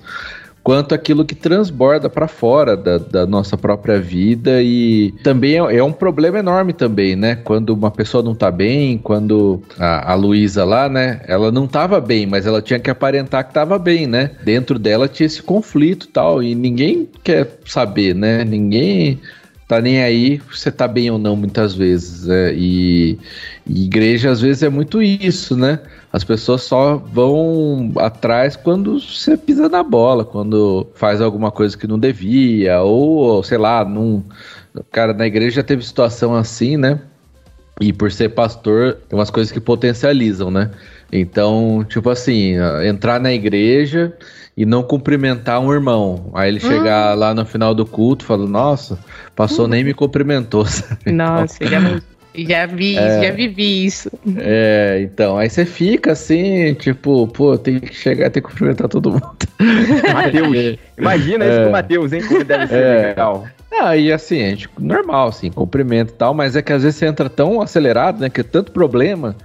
Quanto aquilo que transborda para fora da, da, nossa própria vida e também é, é, um problema enorme também, né? Quando uma pessoa não tá bem, quando a, a Luísa lá, né? Ela não tava bem, mas ela tinha que aparentar que tava bem, né? Dentro dela tinha esse conflito tal e ninguém quer saber, né? Ninguém tá nem aí você tá bem ou não muitas vezes. Né? E, e, igreja às vezes é muito isso, né? As pessoas só vão atrás quando você pisa na bola, quando faz alguma coisa que não devia, ou sei lá, num. Cara, na igreja teve situação assim, né? E por ser pastor, tem umas coisas que potencializam, né? Então, tipo assim, entrar na igreja e não cumprimentar um irmão. Aí ele chegar hum. lá no final do culto e falar, nossa, passou hum. nem me cumprimentou. Sabe? Nossa, então, já, já vi, é, já vivi isso. É, então, aí você fica assim, tipo, pô, tem que chegar, tem que cumprimentar todo mundo. Mateus, imagina é, isso com o Matheus, hein, como deve ser é. legal. Ah, e assim, a gente, normal, assim, cumprimento e tal, mas é que às vezes você entra tão acelerado, né, que é tanto problema,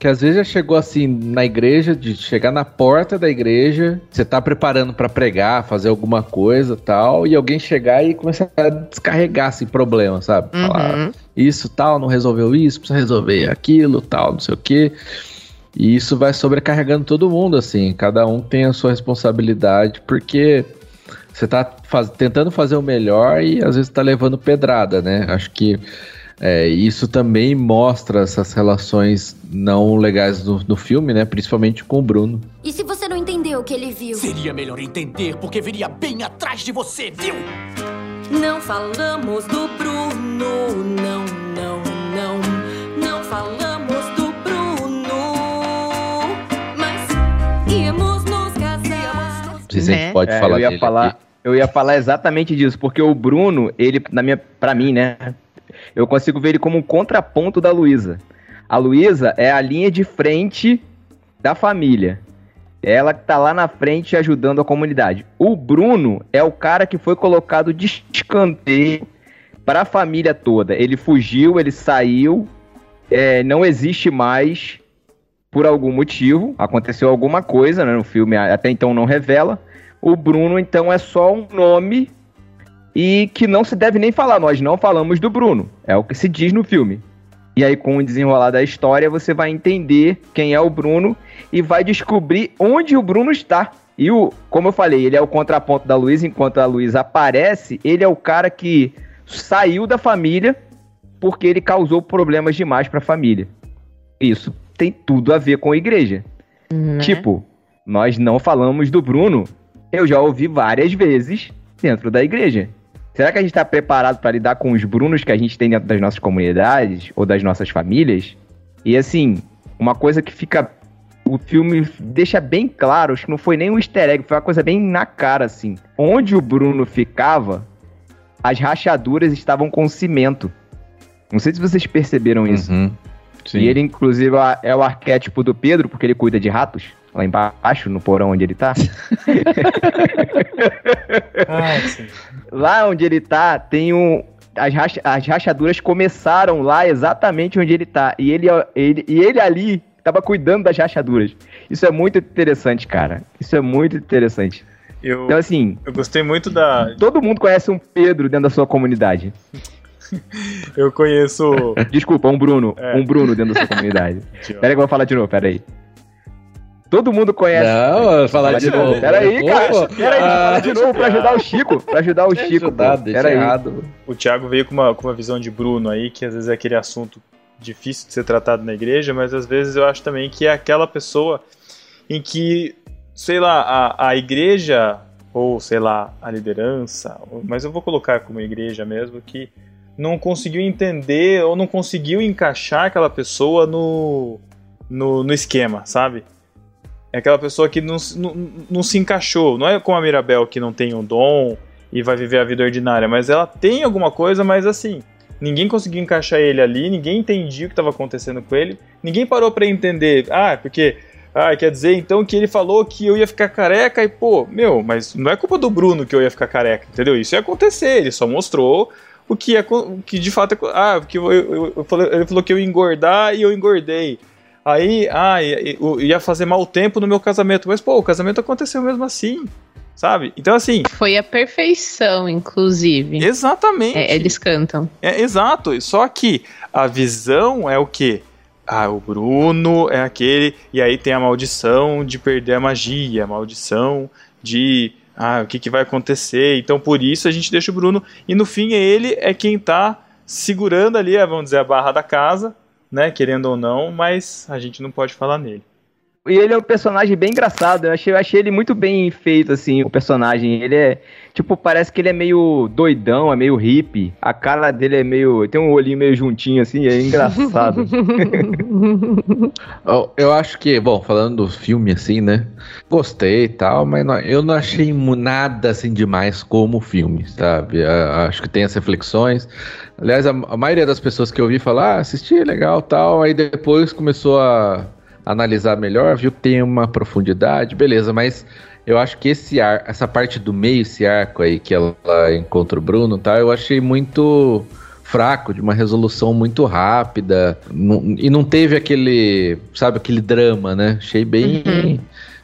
que às vezes já chegou assim na igreja, de chegar na porta da igreja, você tá preparando para pregar, fazer alguma coisa tal, e alguém chegar e começar a descarregar assim problema, sabe? Uhum. Falar isso tal, não resolveu isso, precisa resolver aquilo tal, não sei o quê. E isso vai sobrecarregando todo mundo, assim, cada um tem a sua responsabilidade, porque você tá faz, tentando fazer o melhor e às vezes tá levando pedrada, né? Acho que é, isso também mostra essas relações não legais no, no, filme, né? Principalmente com o Bruno. E se você não entendeu o que ele viu? Seria melhor entender, porque viria bem atrás de você, viu? Não falamos do Bruno, não, não, não. Não falamos do Bruno, mas íamos nos casar. Não sei se a gente né? pode é, falar eu ia falar, aqui. Eu ia falar exatamente disso, porque o Bruno, ele, na minha, pra mim, né? Eu consigo ver ele como um contraponto da Luísa. A Luísa é a linha de frente da família. Ela que tá lá na frente ajudando a comunidade. O Bruno é o cara que foi colocado de escanteio para a família toda. Ele fugiu, ele saiu, é, não existe mais por algum motivo. Aconteceu alguma coisa né, no filme, até então não revela. O Bruno, então, é só um nome e que não se deve nem falar. Nós não falamos do Bruno. É o que se diz no filme. E aí, com o desenrolar da história, você vai entender quem é o Bruno e vai descobrir onde o Bruno está. E o, como eu falei, ele é o contraponto da Luísa, enquanto a Luísa aparece, ele é o cara que saiu da família porque ele causou problemas demais para a família. Isso tem tudo a ver com a igreja. Uhum. Tipo, nós não falamos do Bruno. Eu já ouvi várias vezes dentro da igreja. Será que a gente está preparado para lidar com os Brunos que a gente tem dentro das nossas comunidades ou das nossas famílias? E assim, uma coisa que fica. O filme deixa bem claro, acho que não foi nem um easter egg, foi uma coisa bem na cara, assim. Onde o Bruno ficava, as rachaduras estavam com cimento. Não sei se vocês perceberam isso. Uhum, e ele, inclusive, é o arquétipo do Pedro, porque ele cuida de ratos lá embaixo, no porão onde ele tá. ah, lá onde ele tá, tem um. As, racha, as rachaduras começaram lá exatamente onde ele tá. E ele, ele, e ele ali tava cuidando das rachaduras. Isso é muito interessante, cara. Isso é muito interessante. Eu, então, assim. Eu gostei muito da. Todo mundo conhece um Pedro dentro da sua comunidade. eu conheço. Desculpa, um Bruno. É. Um Bruno dentro da sua comunidade. Pera aí que eu vou falar de novo, pera aí. Todo mundo conhece. Não, falar de, de novo. Peraí, cara. Peraí, ah, de novo pra ajudar o Chico. Pra ajudar o Chico. Ajudar, Peraí. Errado. O Thiago veio com uma, com uma visão de Bruno aí, que às vezes é aquele assunto difícil de ser tratado na igreja, mas às vezes eu acho também que é aquela pessoa em que, sei lá, a, a igreja, ou sei lá, a liderança, mas eu vou colocar como igreja mesmo, que não conseguiu entender ou não conseguiu encaixar aquela pessoa no, no, no esquema, sabe? É aquela pessoa que não, não, não se encaixou. Não é como a Mirabel que não tem um dom e vai viver a vida ordinária, mas ela tem alguma coisa, mas assim, ninguém conseguiu encaixar ele ali, ninguém entendia o que estava acontecendo com ele, ninguém parou para entender. Ah, porque ah, quer dizer então que ele falou que eu ia ficar careca e pô, meu, mas não é culpa do Bruno que eu ia ficar careca, entendeu? Isso ia acontecer, ele só mostrou o que, é, que de fato é. Ah, porque eu, eu, eu, ele falou que eu ia engordar e eu engordei. Aí, ah, ia fazer mau tempo no meu casamento. Mas, pô, o casamento aconteceu mesmo assim. sabe? Então, assim. Foi a perfeição, inclusive. Exatamente. É, eles cantam. É, exato. Só que a visão é o quê? Ah, o Bruno é aquele. E aí tem a maldição de perder a magia, a maldição de. Ah, o que, que vai acontecer? Então por isso a gente deixa o Bruno. E no fim ele é quem tá segurando ali, vamos dizer, a barra da casa, né? Querendo ou não, mas a gente não pode falar nele. E ele é um personagem bem engraçado. Eu achei, eu achei ele muito bem feito, assim, o personagem. Ele é. Tipo, parece que ele é meio doidão, é meio hippie. A cara dele é meio. Tem um olhinho meio juntinho, assim, é engraçado. Eu- acho que, bom, falando do filme assim, né? Gostei e tal, mas não- eu não achei nada assim demais como filme, sabe? Acho que tem as reflexões. Aliás, a, a maioria das pessoas que eu ouvi falar, ah, assisti, legal tal, aí depois começou a analisar melhor, viu que tem uma profundidade, beleza, mas eu acho que esse ar, essa parte do meio, esse arco aí que ela encontra o Bruno, tá? Eu achei muito fraco, de uma resolução muito rápida, não- e não teve aquele, sabe, aquele drama, né? Achei bem Uhum.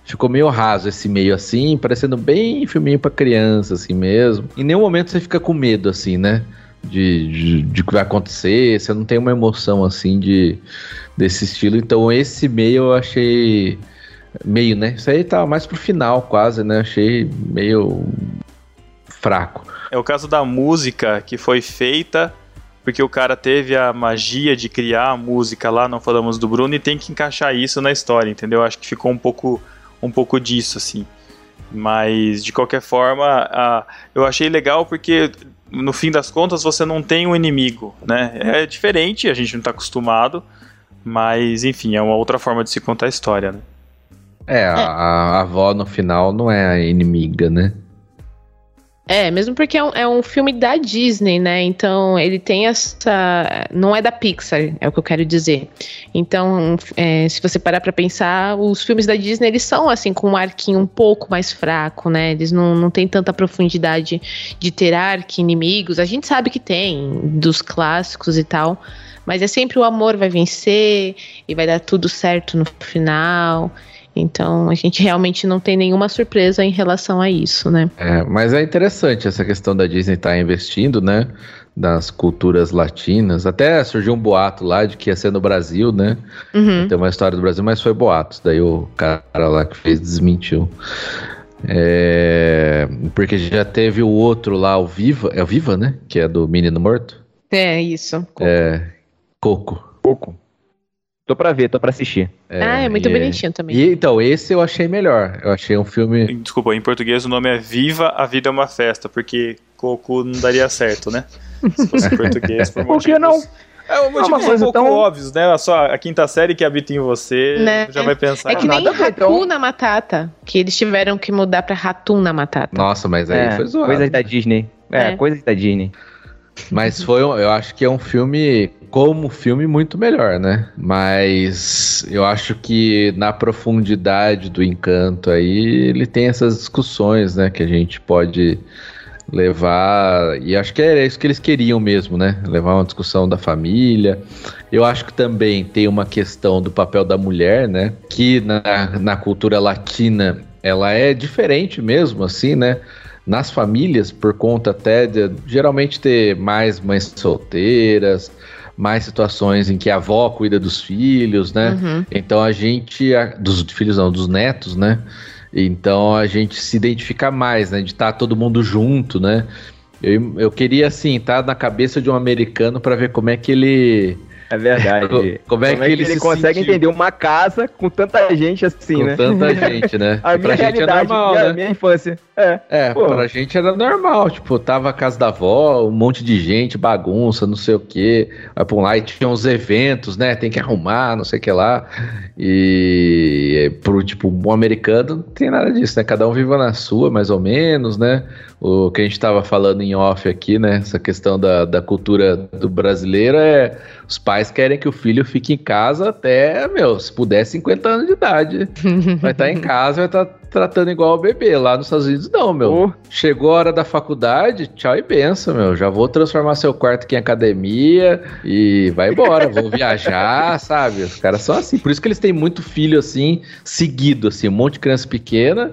Ficou meio raso esse meio assim, parecendo bem filminho pra criança, assim mesmo. Em nenhum momento você fica com medo, assim, né? De, de, de que vai acontecer, você não tem uma emoção assim de desse estilo. Então esse meio eu achei meio, né? Isso aí tá mais pro final, quase, né? Achei meio fraco. É o caso da música que foi feita porque o cara teve a magia de criar a música lá, não falamos do Bruno, e tem que encaixar isso na história, entendeu? Acho que ficou um pouco, um pouco disso, assim. Mas, de qualquer forma, a- eu achei legal porque, no fim das contas, você não tem um inimigo, né? É diferente, a gente não tá acostumado, mas, enfim, é uma outra forma de se contar a história, né? É, a, a avó no final não é a inimiga, né? É, mesmo porque é um, é um filme da Disney, né? Então ele tem essa. Não é da Pixar, é o que eu quero dizer. Então, é, se você parar pra pensar, os filmes da Disney eles são assim, com um arquinho um pouco mais fraco, né? Eles não, não têm tanta profundidade de ter arqui-inimigos. A gente sabe que tem, dos clássicos e tal. Mas é sempre o amor vai vencer e vai dar tudo certo no final. Então a gente realmente não tem nenhuma surpresa em relação a isso, né? É, mas é interessante essa questão da Disney estar investindo, né? Das culturas latinas. Até surgiu um boato lá de que ia ser no Brasil, né? Uhum. Tem uma história do Brasil, mas foi boatos. Daí o cara lá que fez desmentiu. É, porque já teve o outro lá, o Viva. É o Viva, né? Que é do Menino Morto. É isso. É. Coco. Pouco. Tô pra ver, tô pra assistir. ah, é muito e bonitinho também. E então, esse eu achei melhor. Eu achei um filme. Desculpa, em português o nome é Viva a Vida é uma Festa, porque Coco não daria certo, né? Se fosse em português, por Por que não? É um motivos uma um coisa pouco tão- óbvios, né? Só a quinta série que habita em você Né? já vai pensar. É que nem a então. Hakuna Matata, que eles tiveram que mudar pra Ratuna Matata. Nossa, mas aí É, foi zoado. coisas da Disney. É, É. coisas da Disney. Mas foi, um- eu acho que é um filme, como filme, muito melhor, né? Mas eu acho que na profundidade do encanto aí, ele tem essas discussões, né? Que a gente pode levar. E acho que era isso que eles queriam mesmo, né? Levar uma discussão da família. Eu acho que também tem uma questão do papel da mulher, né? Que na, na cultura latina ela é diferente mesmo, assim, né? nas famílias, por conta até de geralmente ter mais mães solteiras, mais situações em que a avó cuida dos filhos, né? Uhum. Então a gente. a- Dos filhos não, dos netos, né? Então a gente se identifica mais, né? De estar todo mundo junto, né? Eu, eu queria, assim, estar na cabeça de um americano para ver como é que ele. É verdade. Como é que ele se consegue sentiu? entender uma casa com tanta gente assim, com né? tanta gente, né? A minha pra gente é normal, minha, né? minha infância. É. É, Pô. pra gente era normal, tipo, tava a casa da avó, um monte de gente, bagunça, não sei o que, vai pra um lá e tinha uns eventos, né, tem que arrumar, não sei o que lá, e pro, tipo, um americano não tem nada disso, né, cada um vive na sua, mais ou menos, né, o que a gente tava falando em off aqui, né, essa questão da, da cultura do brasileiro é, os pais querem que o filho fique em casa até, meu, se puder, 50 anos de idade, vai estar em casa, vai estar tratando igual o bebê. Lá nos Estados Unidos, não, meu. Pô. Chegou a hora da faculdade, tchau e benção, meu. Já vou transformar seu quarto aqui em academia e vai embora. vou viajar, sabe? Os caras são assim. Por isso que eles têm muito filho, assim, seguido, assim. Um monte de criança pequena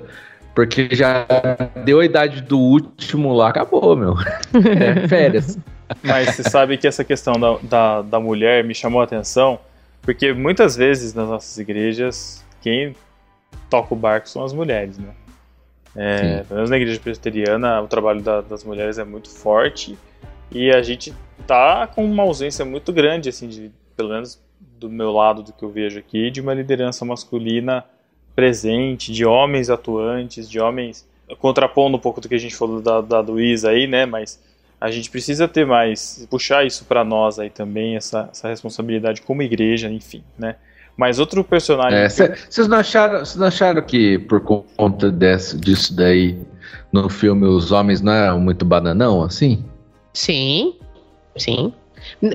Porque já deu a idade do último lá, acabou, meu. É, férias. Mas você sabe que essa questão da, da, da mulher me chamou a atenção, porque muitas vezes nas nossas igrejas, quem toca o barco são as mulheres, né? É, pelo menos na igreja presbiteriana, o trabalho da- das mulheres é muito forte e a gente tá com uma ausência muito grande, assim, de, pelo menos do meu lado, do que eu vejo aqui, de uma liderança masculina presente, de homens atuantes, de homens contrapondo um pouco do que a gente falou da, da Luísa aí, né? Mas a gente precisa ter mais, puxar isso para nós aí também, essa, essa responsabilidade como igreja, enfim, né? Mas outro personagem. É, Vocês não, acharam, vocês não acharam que por conta desse, disso daí, no filme os homens não eram muito bananão, assim? Sim, sim.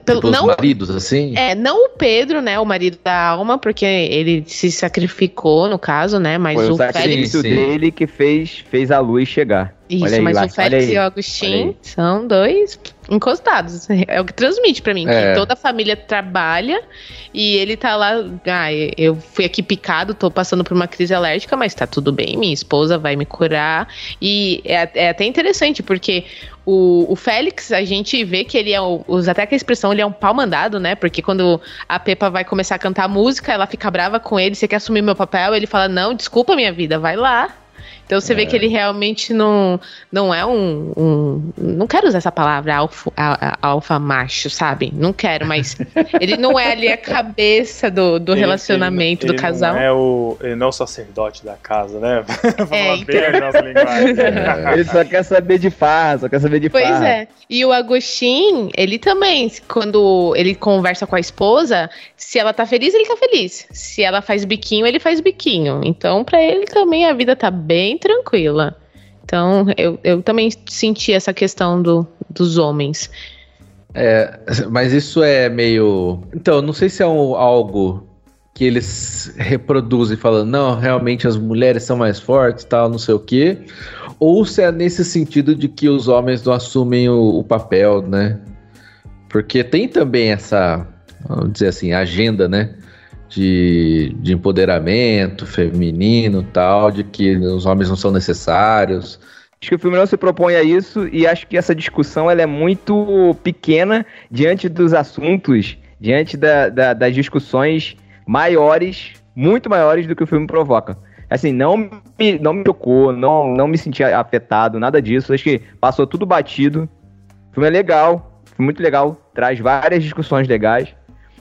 Pelo, Tipo, não, maridos, assim? é, não o Pedro, né, o marido da Alma, porque ele se sacrificou, no caso, né, mas Foi o o Félix... Sim, sim. dele que fez, fez a luz chegar. Isso, Olha aí, mas o Félix e o Agostinho são dois encostados. É o que transmite pra mim, É. que toda a família trabalha e ele tá lá. Ah, eu fui aqui picado, tô passando por uma crise alérgica, mas tá tudo bem, minha esposa vai me curar. E é, é até interessante, porque o, o Félix, a gente vê que ele é. Usa até que a expressão, ele é um pau mandado, né? Porque quando a Pepa vai começar a cantar música, ela fica brava com ele, você quer assumir meu papel? Ele fala: Não, desculpa, minha vida, vai lá. Então você vê que ele realmente não, não é um, um- Não quero usar essa palavra, alfa, alfa macho, sabe? Não quero, mas ele não é ali a cabeça do, do Ele- relacionamento ele- do ele casal. Não é o, ele não é o sacerdote da casa, né? É, falar bem a nossa linguagem. Ele só quer saber de farra, só quer saber de Pois farra. é. E o Agostinho, ele também, quando ele conversa com a esposa, se ela tá feliz, ele tá feliz. Se ela faz biquinho, ele faz biquinho. Então, pra ele também a vida tá bem tranquila. Então, eu, eu também senti essa questão do, dos homens. É, mas isso é meio. Então, não sei se é um- algo que eles reproduzem falando, não, realmente as mulheres são mais fortes, tal, não sei o quê. Ou se é nesse sentido de que os homens não assumem o, o papel, né? Porque tem também essa, vamos dizer assim, agenda, né? De, de empoderamento feminino tal, de que os homens não são necessários. Acho que o filme não se propõe a isso e acho que essa discussão ela é muito pequena diante dos assuntos, diante da- da- das discussões maiores, muito maiores do que o filme provoca. Assim, não me, não me tocou, não, não me senti afetado, nada disso. Acho que passou tudo batido. O filme é legal, muito legal, traz várias discussões legais.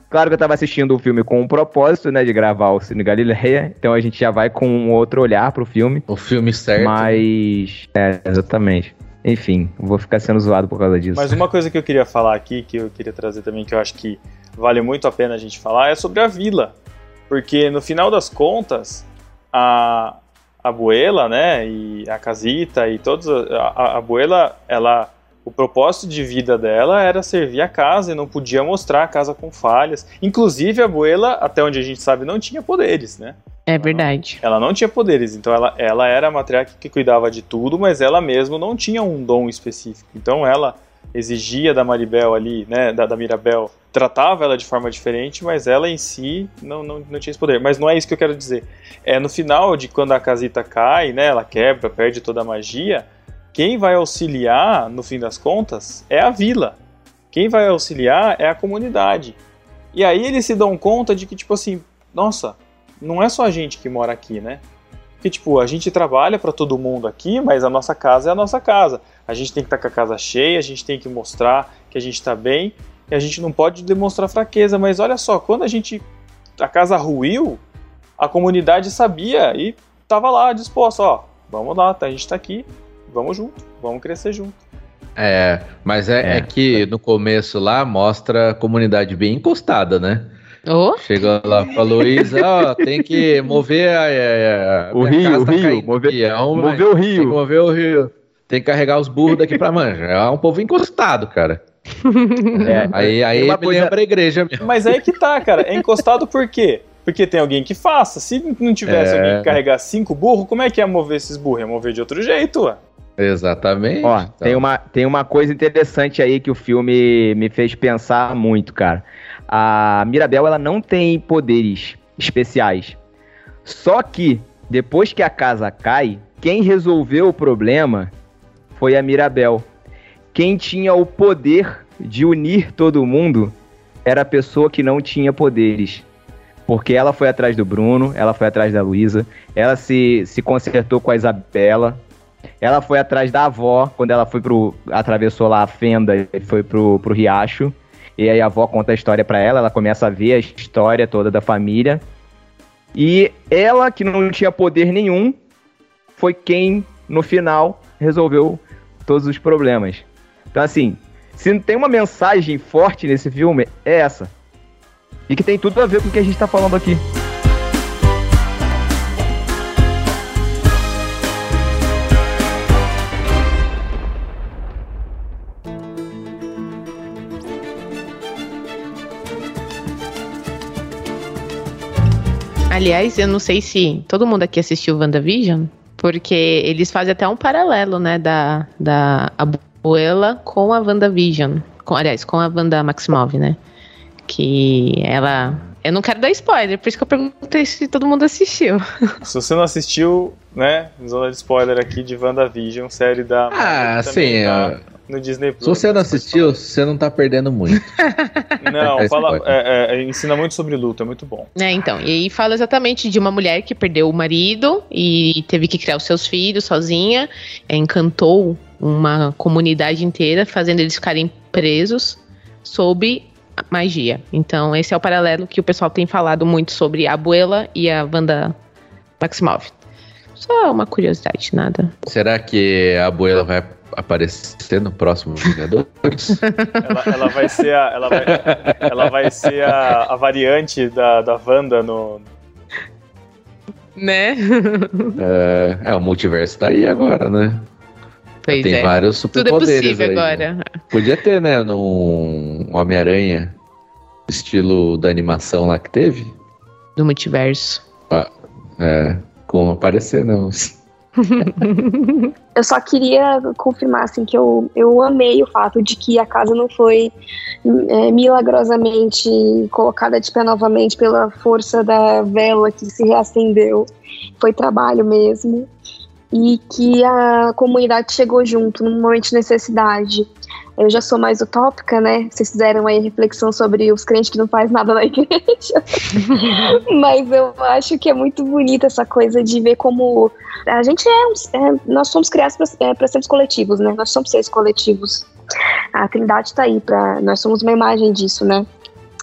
Claro que eu tava assistindo o filme com um propósito, né, de gravar o Cine Galileia, então a gente já vai com um outro olhar pro filme. O filme certo. Mas. É, exatamente. Enfim, vou ficar sendo zoado por causa disso. Mas uma coisa que eu queria falar aqui, que eu queria trazer também, que eu acho que vale muito a pena a gente falar, é sobre a vila. Porque no final das contas, a, a Abuela, né, e a Casita e todos. A, a, a Abuela, ela. O propósito de vida dela era servir a casa e não podia mostrar a casa com falhas. Inclusive, a Abuela, até onde a gente sabe, não tinha poderes, né? É verdade. Ela não tinha poderes, então ela, ela era a matriarca que cuidava de tudo, mas ela mesma não tinha um dom específico. Então ela exigia da Maribel ali, né, da, da Mirabel, tratava ela de forma diferente, mas ela em si não, não, não tinha esse poder. Mas não é isso que eu quero dizer. É no final de quando a casita cai, né, ela quebra, perde toda a magia, quem vai auxiliar, no fim das contas, é a vila. Quem vai auxiliar é a comunidade. E aí eles se dão conta de que, tipo assim, nossa, não é só a gente que mora aqui, né? Porque, tipo, a gente trabalha para todo mundo aqui, mas a nossa casa é a nossa casa. A gente tem que estar com a casa cheia, a gente tem que mostrar que a gente está bem, e a gente não pode demonstrar fraqueza. Mas olha só, quando a gente. a casa ruiu, a comunidade sabia e tava lá disposta, ó, vamos lá, tá, a gente tá aqui, vamos junto, vamos crescer junto. É, mas é, É. é que no começo lá mostra a comunidade bem encostada, né? Oh, Chegou lá pra Luísa, ó, tem que mover a, a- a- O rio, o tá rio, mover- aqui, é um- Mover o Tem que rio. mover o rio. Tem que carregar os burros daqui pra manja. É um povo encostado, cara. É, Aí, aí me coisa- lembra a igreja mesmo. Mas aí que tá, cara, é encostado por quê? Porque tem alguém que faça. Se não tivesse É. alguém que carregar cinco burros, como é que ia mover esses burros? Ia mover de outro jeito, ué. Exatamente. Ó, Então, tem uma, tem uma coisa interessante aí que o filme me fez pensar muito, cara. A Mirabel, ela não tem poderes especiais. Só que, depois que a casa cai, quem resolveu o problema foi a Mirabel. Quem tinha o poder de unir todo mundo era a pessoa que não tinha poderes. Porque ela foi atrás do Bruno, ela foi atrás da Luísa, ela se, se consertou com a Isabela, ela foi atrás da avó, quando ela foi pro. atravessou lá a fenda e foi pro, pro riacho. E aí a avó conta a história pra ela, ela começa a ver a história toda da família. E ela, que não tinha poder nenhum, foi quem, no final, resolveu todos os problemas. Então, assim, se não tem uma mensagem forte nesse filme, é essa. E que tem tudo a ver com o que a gente tá falando aqui. Aliás, eu não sei se todo mundo aqui assistiu WandaVision, porque eles fazem até um paralelo, né, da, da Abuela com a WandaVision. Com, aliás, com a Wanda Maximov, né? Que ela. Eu não quero dar spoiler, por isso que eu perguntei se todo mundo assistiu. Se você não assistiu, né? Zona de spoiler aqui de WandaVision, série da. Ah, também sim. tá ó, No Disney Plus. Se você não assistiu, você não tá perdendo muito. Não, É fala, spoiler. é, é, ensina muito sobre luta, é muito bom. É, então, e aí fala exatamente de uma mulher que perdeu o marido e teve que criar os seus filhos sozinha, é, encantou uma comunidade inteira, fazendo eles ficarem presos sob a magia. Então, esse é o paralelo que o pessoal tem falado muito sobre a Abuela e a Wanda Maximov. Só uma curiosidade, nada. Será que a Abuela vai aparecer no próximo Vingadores? Ela, ela vai ser a. Ela vai, ela vai ser a, a variante da, da Wanda no. Né? é, é, o multiverso tá aí agora, né? Pois Tem é. vários Tudo é superpoderes possível aí, né? agora. Podia ter, né, num Homem-Aranha, estilo da animação lá que teve. Do multiverso. É, como aparecer, não. Eu só queria confirmar assim que eu, eu amei o fato de que a casa não foi é, milagrosamente colocada de pé novamente pela força da vela que se reacendeu. Foi trabalho mesmo. E que a comunidade chegou junto num momento de necessidade. Eu já sou mais utópica, né? Vocês fizeram aí reflexão sobre os crentes que não faz nada na igreja. Mas eu acho que é muito bonita essa coisa de ver como a gente é, é nós somos criados para seres coletivos, né? Nós somos seres coletivos. A Trindade tá aí para nós somos uma imagem disso, né?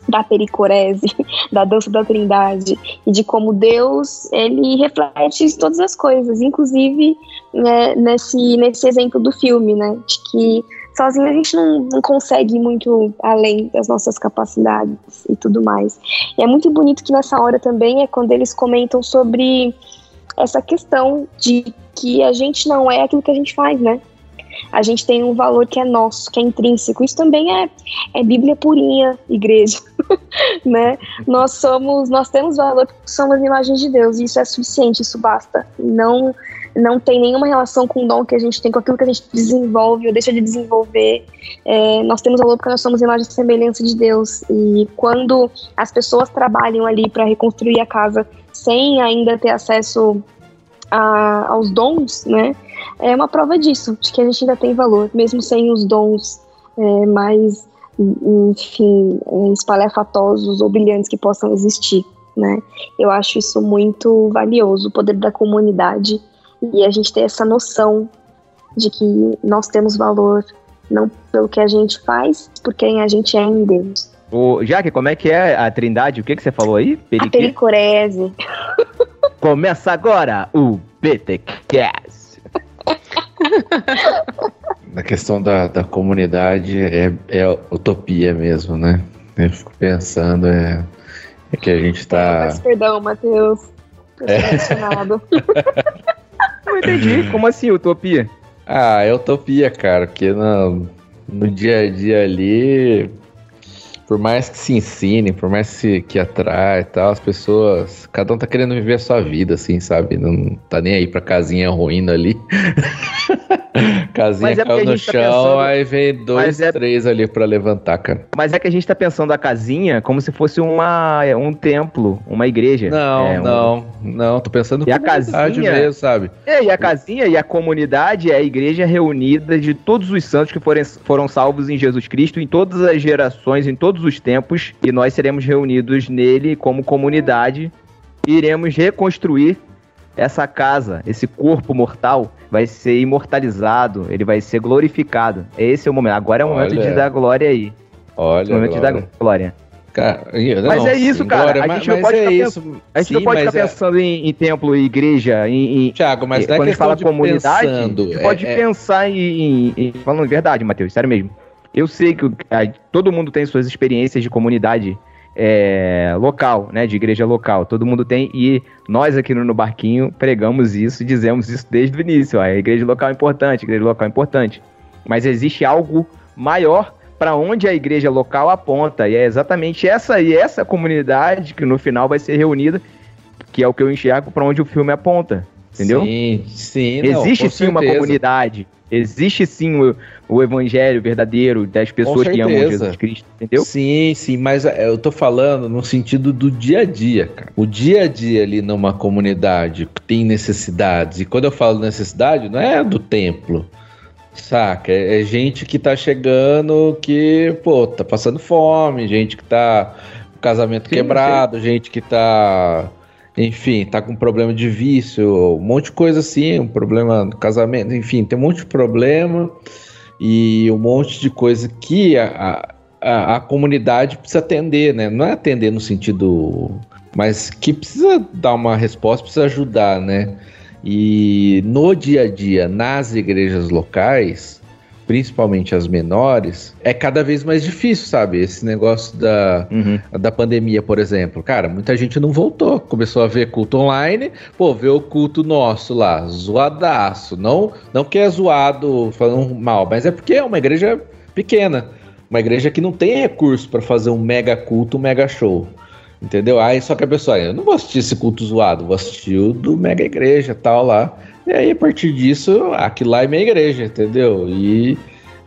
Da pericorese, da dança da Trindade e de como Deus ele reflete todas as coisas, inclusive né, nesse nesse exemplo do filme, né? De que sozinho a gente não, não consegue ir muito além das nossas capacidades e tudo mais. E é muito bonito que nessa hora também é quando eles comentam sobre essa questão de que a gente não é aquilo que a gente faz, né? A gente tem um valor que é nosso, que é intrínseco. Isso também é, é Bíblia purinha, igreja, né? Nós somos, nós temos valor porque somos imagens de Deus e isso é suficiente, isso basta. Não não tem nenhuma relação com o dom que a gente tem, com aquilo que a gente desenvolve ou deixa de desenvolver. É, nós temos valor porque nós somos imagem e semelhança de Deus. E quando as pessoas trabalham ali para reconstruir a casa sem ainda ter acesso a- aos dons, né? É uma prova disso, de que a gente ainda tem valor, mesmo sem os dons é, mais, enfim, é, espalhafatosos ou brilhantes que possam existir, né? Eu acho isso muito valioso, o poder da comunidade e a gente ter essa noção de que nós temos valor não pelo que a gente faz, por quem a gente é em Deus. Ô, Jaque, como é que é a Trindade? O que, que você falou aí? A Periquê? pericorese. Começa agora o BTCast. Na questão da, da comunidade, é, é utopia mesmo, né? Eu fico pensando, é, é que a gente tá. Peço perdão, Matheus. Emocionado. Não entendi. Como assim, utopia? Ah, é utopia, cara, porque no, no dia a dia ali, por mais que se ensine, por mais que, que atrai e tal, as pessoas, cada um tá querendo viver a sua vida, assim, sabe? Não tá nem aí pra casinha ruindo ali. Casinha Mas é caiu no tá chão, pensando- aí vem dois, é- três ali pra levantar, cara. Mas é que a gente tá pensando a casinha como se fosse uma, um templo, uma igreja. Não, É, um- não, não, tô pensando E a casinha? mesmo, sabe? É, e a casinha e a comunidade é a igreja reunida de todos os santos que forem, foram salvos em Jesus Cristo em todas as gerações, em todos os tempos, e nós seremos reunidos nele como comunidade e iremos reconstruir essa casa, esse corpo mortal vai ser imortalizado, ele vai ser glorificado. Esse é o momento. Agora é o momento Olha. de dar glória aí. Olha, o momento de Glória. dar glória. Cara, Mas é isso, cara, a mas, gente não pode é ficar isso. A gente Sim, não pode ficar é- pensando em, em templo e igreja, em, em- Thiago, mas não é quando a gente fala de comunidade, pensando, a gente é- pode é- pensar em, em- Falando verdade, Matheus, sério mesmo. Eu sei que a- todo mundo tem suas experiências de comunidade é, local, né? De igreja local. Todo mundo tem. E nós aqui no, Barquinho pregamos isso e dizemos isso desde o início. Ó, a igreja local é importante, a igreja local é importante. Mas existe algo maior para onde a igreja local aponta. E é exatamente essa e essa comunidade que no final vai ser reunida, que é o que eu enxergo para onde o filme aponta. Entendeu? Sim, sim. não, Existe sim uma certeza. comunidade. Existe sim o, o evangelho verdadeiro das pessoas que amam. Jesus Cristo, entendeu? Sim, sim, mas é, eu tô falando no sentido do dia a dia, cara. O dia a dia ali numa comunidade que tem necessidades. E quando eu falo necessidade, não é do templo. Saca? É, é gente que tá chegando que, pô, tá passando fome, gente que tá com casamento Sim, quebrado, gente que tá. Enfim, tá com problema de vício, um monte de coisa assim, um problema no casamento, enfim, tem um monte de problema e um monte de coisa que a, a, a comunidade precisa atender, né? Não é atender no sentido. Mas que precisa dar uma resposta, precisa ajudar, né? E no dia a dia, nas igrejas locais, principalmente as menores, é cada vez mais difícil, sabe? Esse negócio da, Uhum. da pandemia, por exemplo. Cara, muita gente não voltou. Começou a ver culto online, pô, vê o culto nosso lá, zoadaço. Não, não que é zoado falando mal, mas é porque é uma igreja pequena. Uma igreja que não tem recurso para fazer um mega culto, um mega show. Entendeu? Aí só que a pessoa, eu não vou assistir esse culto zoado, vou assistir o do mega igreja tal lá. E aí, a partir disso, aquilo lá é minha igreja, entendeu? E,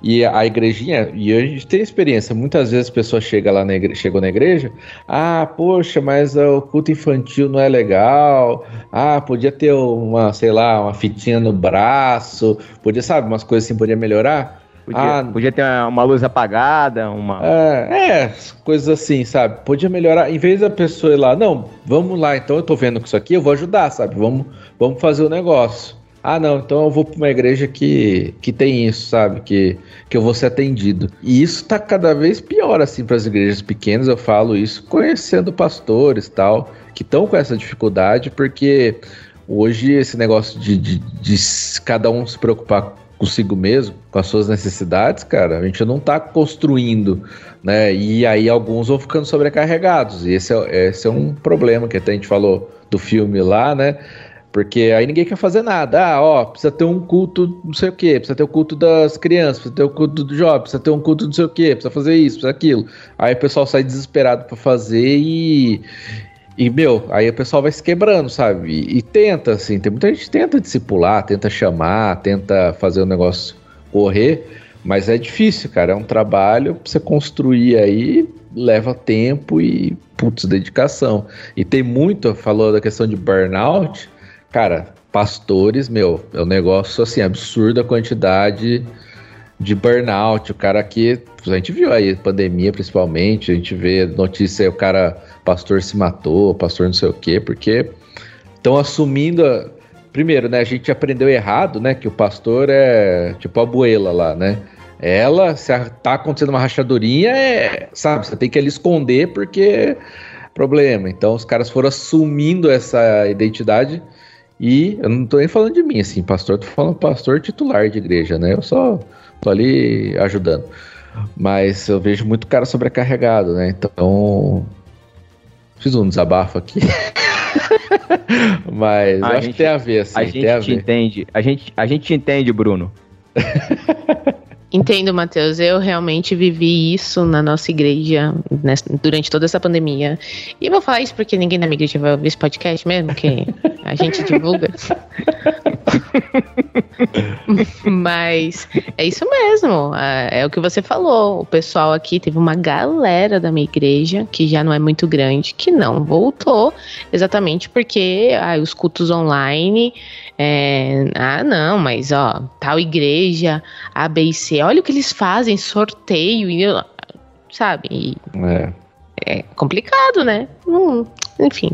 e a igrejinha, e a gente tem experiência, muitas vezes a pessoa chega lá na igreja, chegou na igreja, ah, poxa, mas ah, o culto infantil não é legal, ah, podia ter uma, sei lá, uma fitinha no braço, podia, sabe, umas coisas assim, podia melhorar. Podia, Ah, podia ter uma luz apagada, uma. É, é, coisas assim, sabe? Podia melhorar. Em vez da pessoa ir lá, não, vamos lá, então eu tô vendo com isso aqui, eu vou ajudar, sabe? Vamos, vamos fazer o negócio. Ah, não, então eu vou pra uma igreja que, que tem isso, sabe? Que, que eu vou ser atendido. E isso tá cada vez pior, assim, para as igrejas pequenas. Eu falo isso conhecendo pastores e tal, que estão com essa dificuldade, porque hoje esse negócio de, de, de cada um se preocupar consigo mesmo, com as suas necessidades, cara, a gente não tá construindo, né? E aí alguns vão ficando sobrecarregados. E esse é, esse é um problema que até a gente falou do filme lá, né? Porque aí ninguém quer fazer nada. Ah, ó, precisa ter um culto não sei o quê, precisa ter o culto das crianças, precisa ter o culto do jovem, precisa ter um culto não sei o quê, precisa fazer isso, precisa aquilo. Aí o pessoal sai desesperado para fazer e. E, meu, aí o pessoal vai se quebrando, sabe? E, e tenta, assim, tem muita gente que tenta discipular, tenta chamar, tenta fazer o negócio correr, mas é difícil, cara. É um trabalho pra você construir aí, leva tempo e, putz, dedicação. E tem muito, falou da questão de burnout, cara, pastores, meu, é um negócio, assim, absurda a quantidade de burnout, o cara aqui, a gente viu aí, pandemia principalmente, a gente vê notícia aí, o cara, pastor se matou, pastor não sei o quê, porque estão assumindo, a- primeiro, né, a gente aprendeu errado, né, que o pastor é tipo a abuela lá, né, ela, se tá acontecendo uma rachadurinha, é, sabe, você tem que ali esconder porque problema, então os caras foram assumindo essa identidade e eu não tô nem falando de mim, assim, pastor, tô falando pastor titular de igreja, né, eu só tô ali ajudando. Mas eu vejo muito cara sobrecarregado, né? Então. Fiz um desabafo aqui. Mas A eu acho gente- que tem a ver, assim. a tem gente a entende. A gente, a gente te entende, Bruno. Entendo, Matheus. Eu realmente vivi isso na nossa igreja nessa- durante toda essa pandemia. E eu vou falar isso porque ninguém na minha igreja vai ouvir esse podcast mesmo, que a gente divulga. Mas é isso mesmo. É, é o que você falou. O pessoal aqui teve uma galera da minha igreja, que já não é muito grande, que não voltou. Exatamente porque ah, os cultos online. é, ah, não, mas ó, tal igreja, A, B e C, olha o que eles fazem, sorteio, e, sabe? E É. é complicado, né? Não- enfim,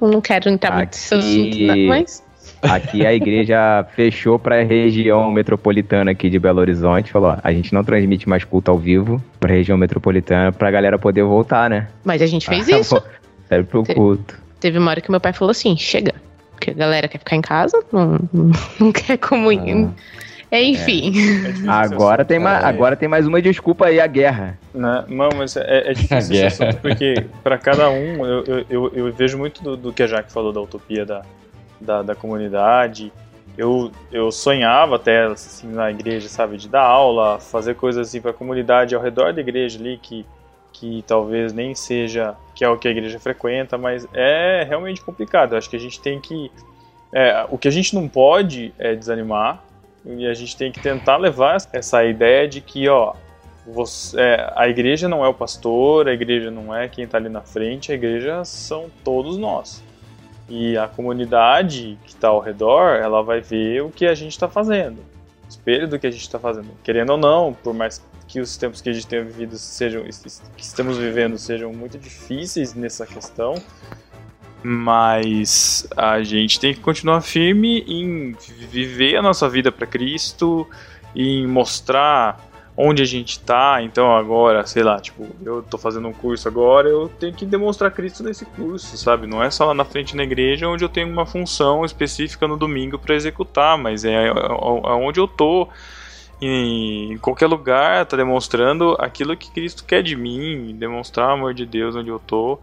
não quero entrar muito nesse Aqui- assunto, mas. Aqui a igreja fechou para a região metropolitana aqui de Belo Horizonte. Falou: ó, a gente não transmite mais culto ao vivo para a região metropolitana para a galera poder voltar, né? Mas a gente fez Ah, isso. Serve pro culto. Teve uma hora que meu pai falou assim: chega. Porque a galera quer ficar em casa, não, não, quer comunhão. É, enfim. É difícil Agora tem, assunto, ma- né? agora tem mais uma desculpa aí, a guerra. Né? Não, mas é, é difícil esse Guerra. assunto, porque para cada um, eu, eu, eu, eu vejo muito do, do que a Jaque falou da utopia da, da, da comunidade. Eu, eu sonhava até assim, na igreja, sabe, de dar aula, fazer coisas assim para a comunidade ao redor da igreja ali, que, que talvez nem seja que é o que a igreja frequenta, mas é realmente complicado. Eu acho que a gente tem que. é, o que a gente não pode é desanimar, e a gente tem que tentar levar essa ideia de que, ó, você- é, a igreja não é o pastor, a igreja não é quem está ali na frente, a igreja são todos nós. E a comunidade que está ao redor, ela vai ver o que a gente está fazendo, o espelho do que a gente está fazendo. Querendo ou não, por mais que os tempos que a gente tenha vivido sejam, que estamos vivendo sejam muito difíceis nessa questão, mas a gente tem que continuar firme em viver a nossa vida para Cristo, em mostrar onde a gente tá. Então agora, sei lá, tipo, eu tô fazendo um curso agora, eu tenho que demonstrar Cristo nesse curso, sabe? Não é só lá na frente na igreja onde eu tenho uma função específica no domingo para executar, mas é aonde eu tô. Em qualquer lugar, tá demonstrando aquilo que Cristo quer de mim, demonstrar o amor de Deus onde eu tô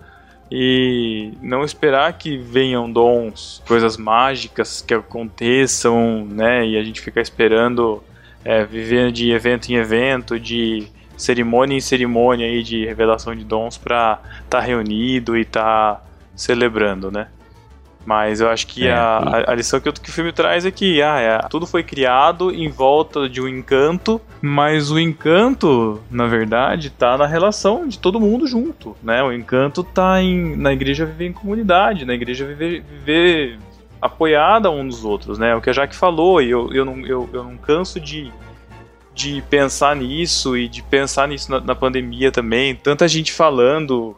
e não esperar que venham dons, coisas mágicas que aconteçam, né? E a gente ficar esperando é, viver de evento em evento, de cerimônia em cerimônia aí de revelação de dons para estar reunido e estar celebrando, né? Mas eu acho que É, a, a- lição que, o- que o filme traz é que ah, é, tudo foi criado em volta de um encanto, mas o encanto, na verdade, tá na relação de todo mundo junto, né? O encanto tá em, na igreja viver em comunidade, na igreja viver, viver apoiada um nos outros, né? O que a Jaque falou, e eu, eu, não, eu, eu não canso de, de pensar nisso e de pensar nisso na, na pandemia também. Tanta gente falando,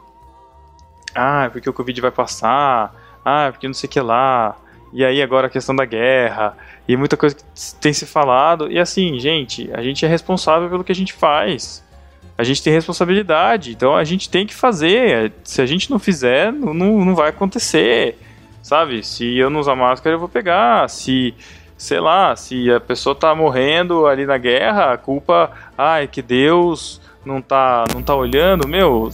ah, porque o Covid vai passar, ah, porque não sei o que lá, e aí agora a questão da guerra, e muita coisa que tem se falado. E assim, gente, a gente é responsável pelo que a gente faz. A gente tem responsabilidade, então a gente tem que fazer. Se a gente não fizer, não, não não vai acontecer. Sabe? Se eu não usar máscara, eu vou pegar. Se, sei lá, se a pessoa tá morrendo ali na guerra, a culpa, é que Deus não tá, não tá olhando, meu.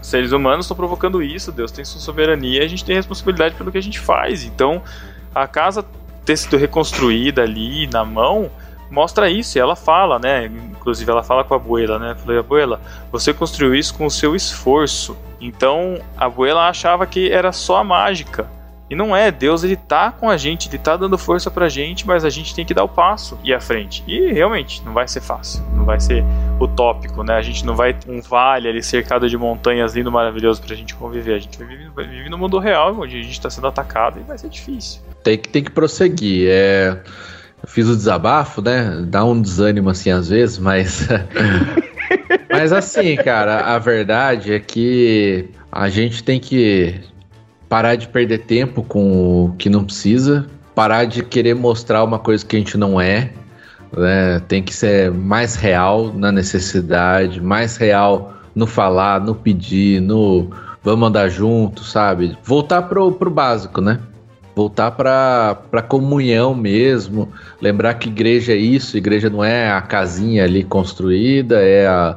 Seres humanos estão provocando isso, Deus tem sua soberania, a gente tem responsabilidade pelo que a gente faz. Então, a casa ter sido reconstruída ali na mão mostra isso, e ela fala, né? Inclusive ela fala com a abuela, né? Falei, abuela, você construiu isso com o seu esforço. Então a abuela achava que era só a mágica. E não é, Deus ele tá com a gente, ele tá dando força pra gente, mas a gente tem que dar o passo e à frente. E realmente, não vai ser fácil, não vai ser utópico, né? A gente não vai ter um vale ali cercado de montanhas lindo, maravilhoso pra gente conviver. A gente vai viver, vai viver no mundo real, onde a gente tá sendo atacado e vai ser difícil. Tem que, tem que prosseguir. É, fiz o desabafo, né? Dá um desânimo assim às vezes, mas. mas assim, cara, a verdade é que a gente tem que parar de perder tempo com o que não precisa, parar de querer mostrar uma coisa que a gente não é. Né? Tem que ser mais real na necessidade, mais real no falar, no pedir, no vamos andar junto, sabe? Voltar pro, pro básico, né? Voltar para a comunhão mesmo, lembrar que igreja é isso, igreja não é a casinha ali construída, é, a,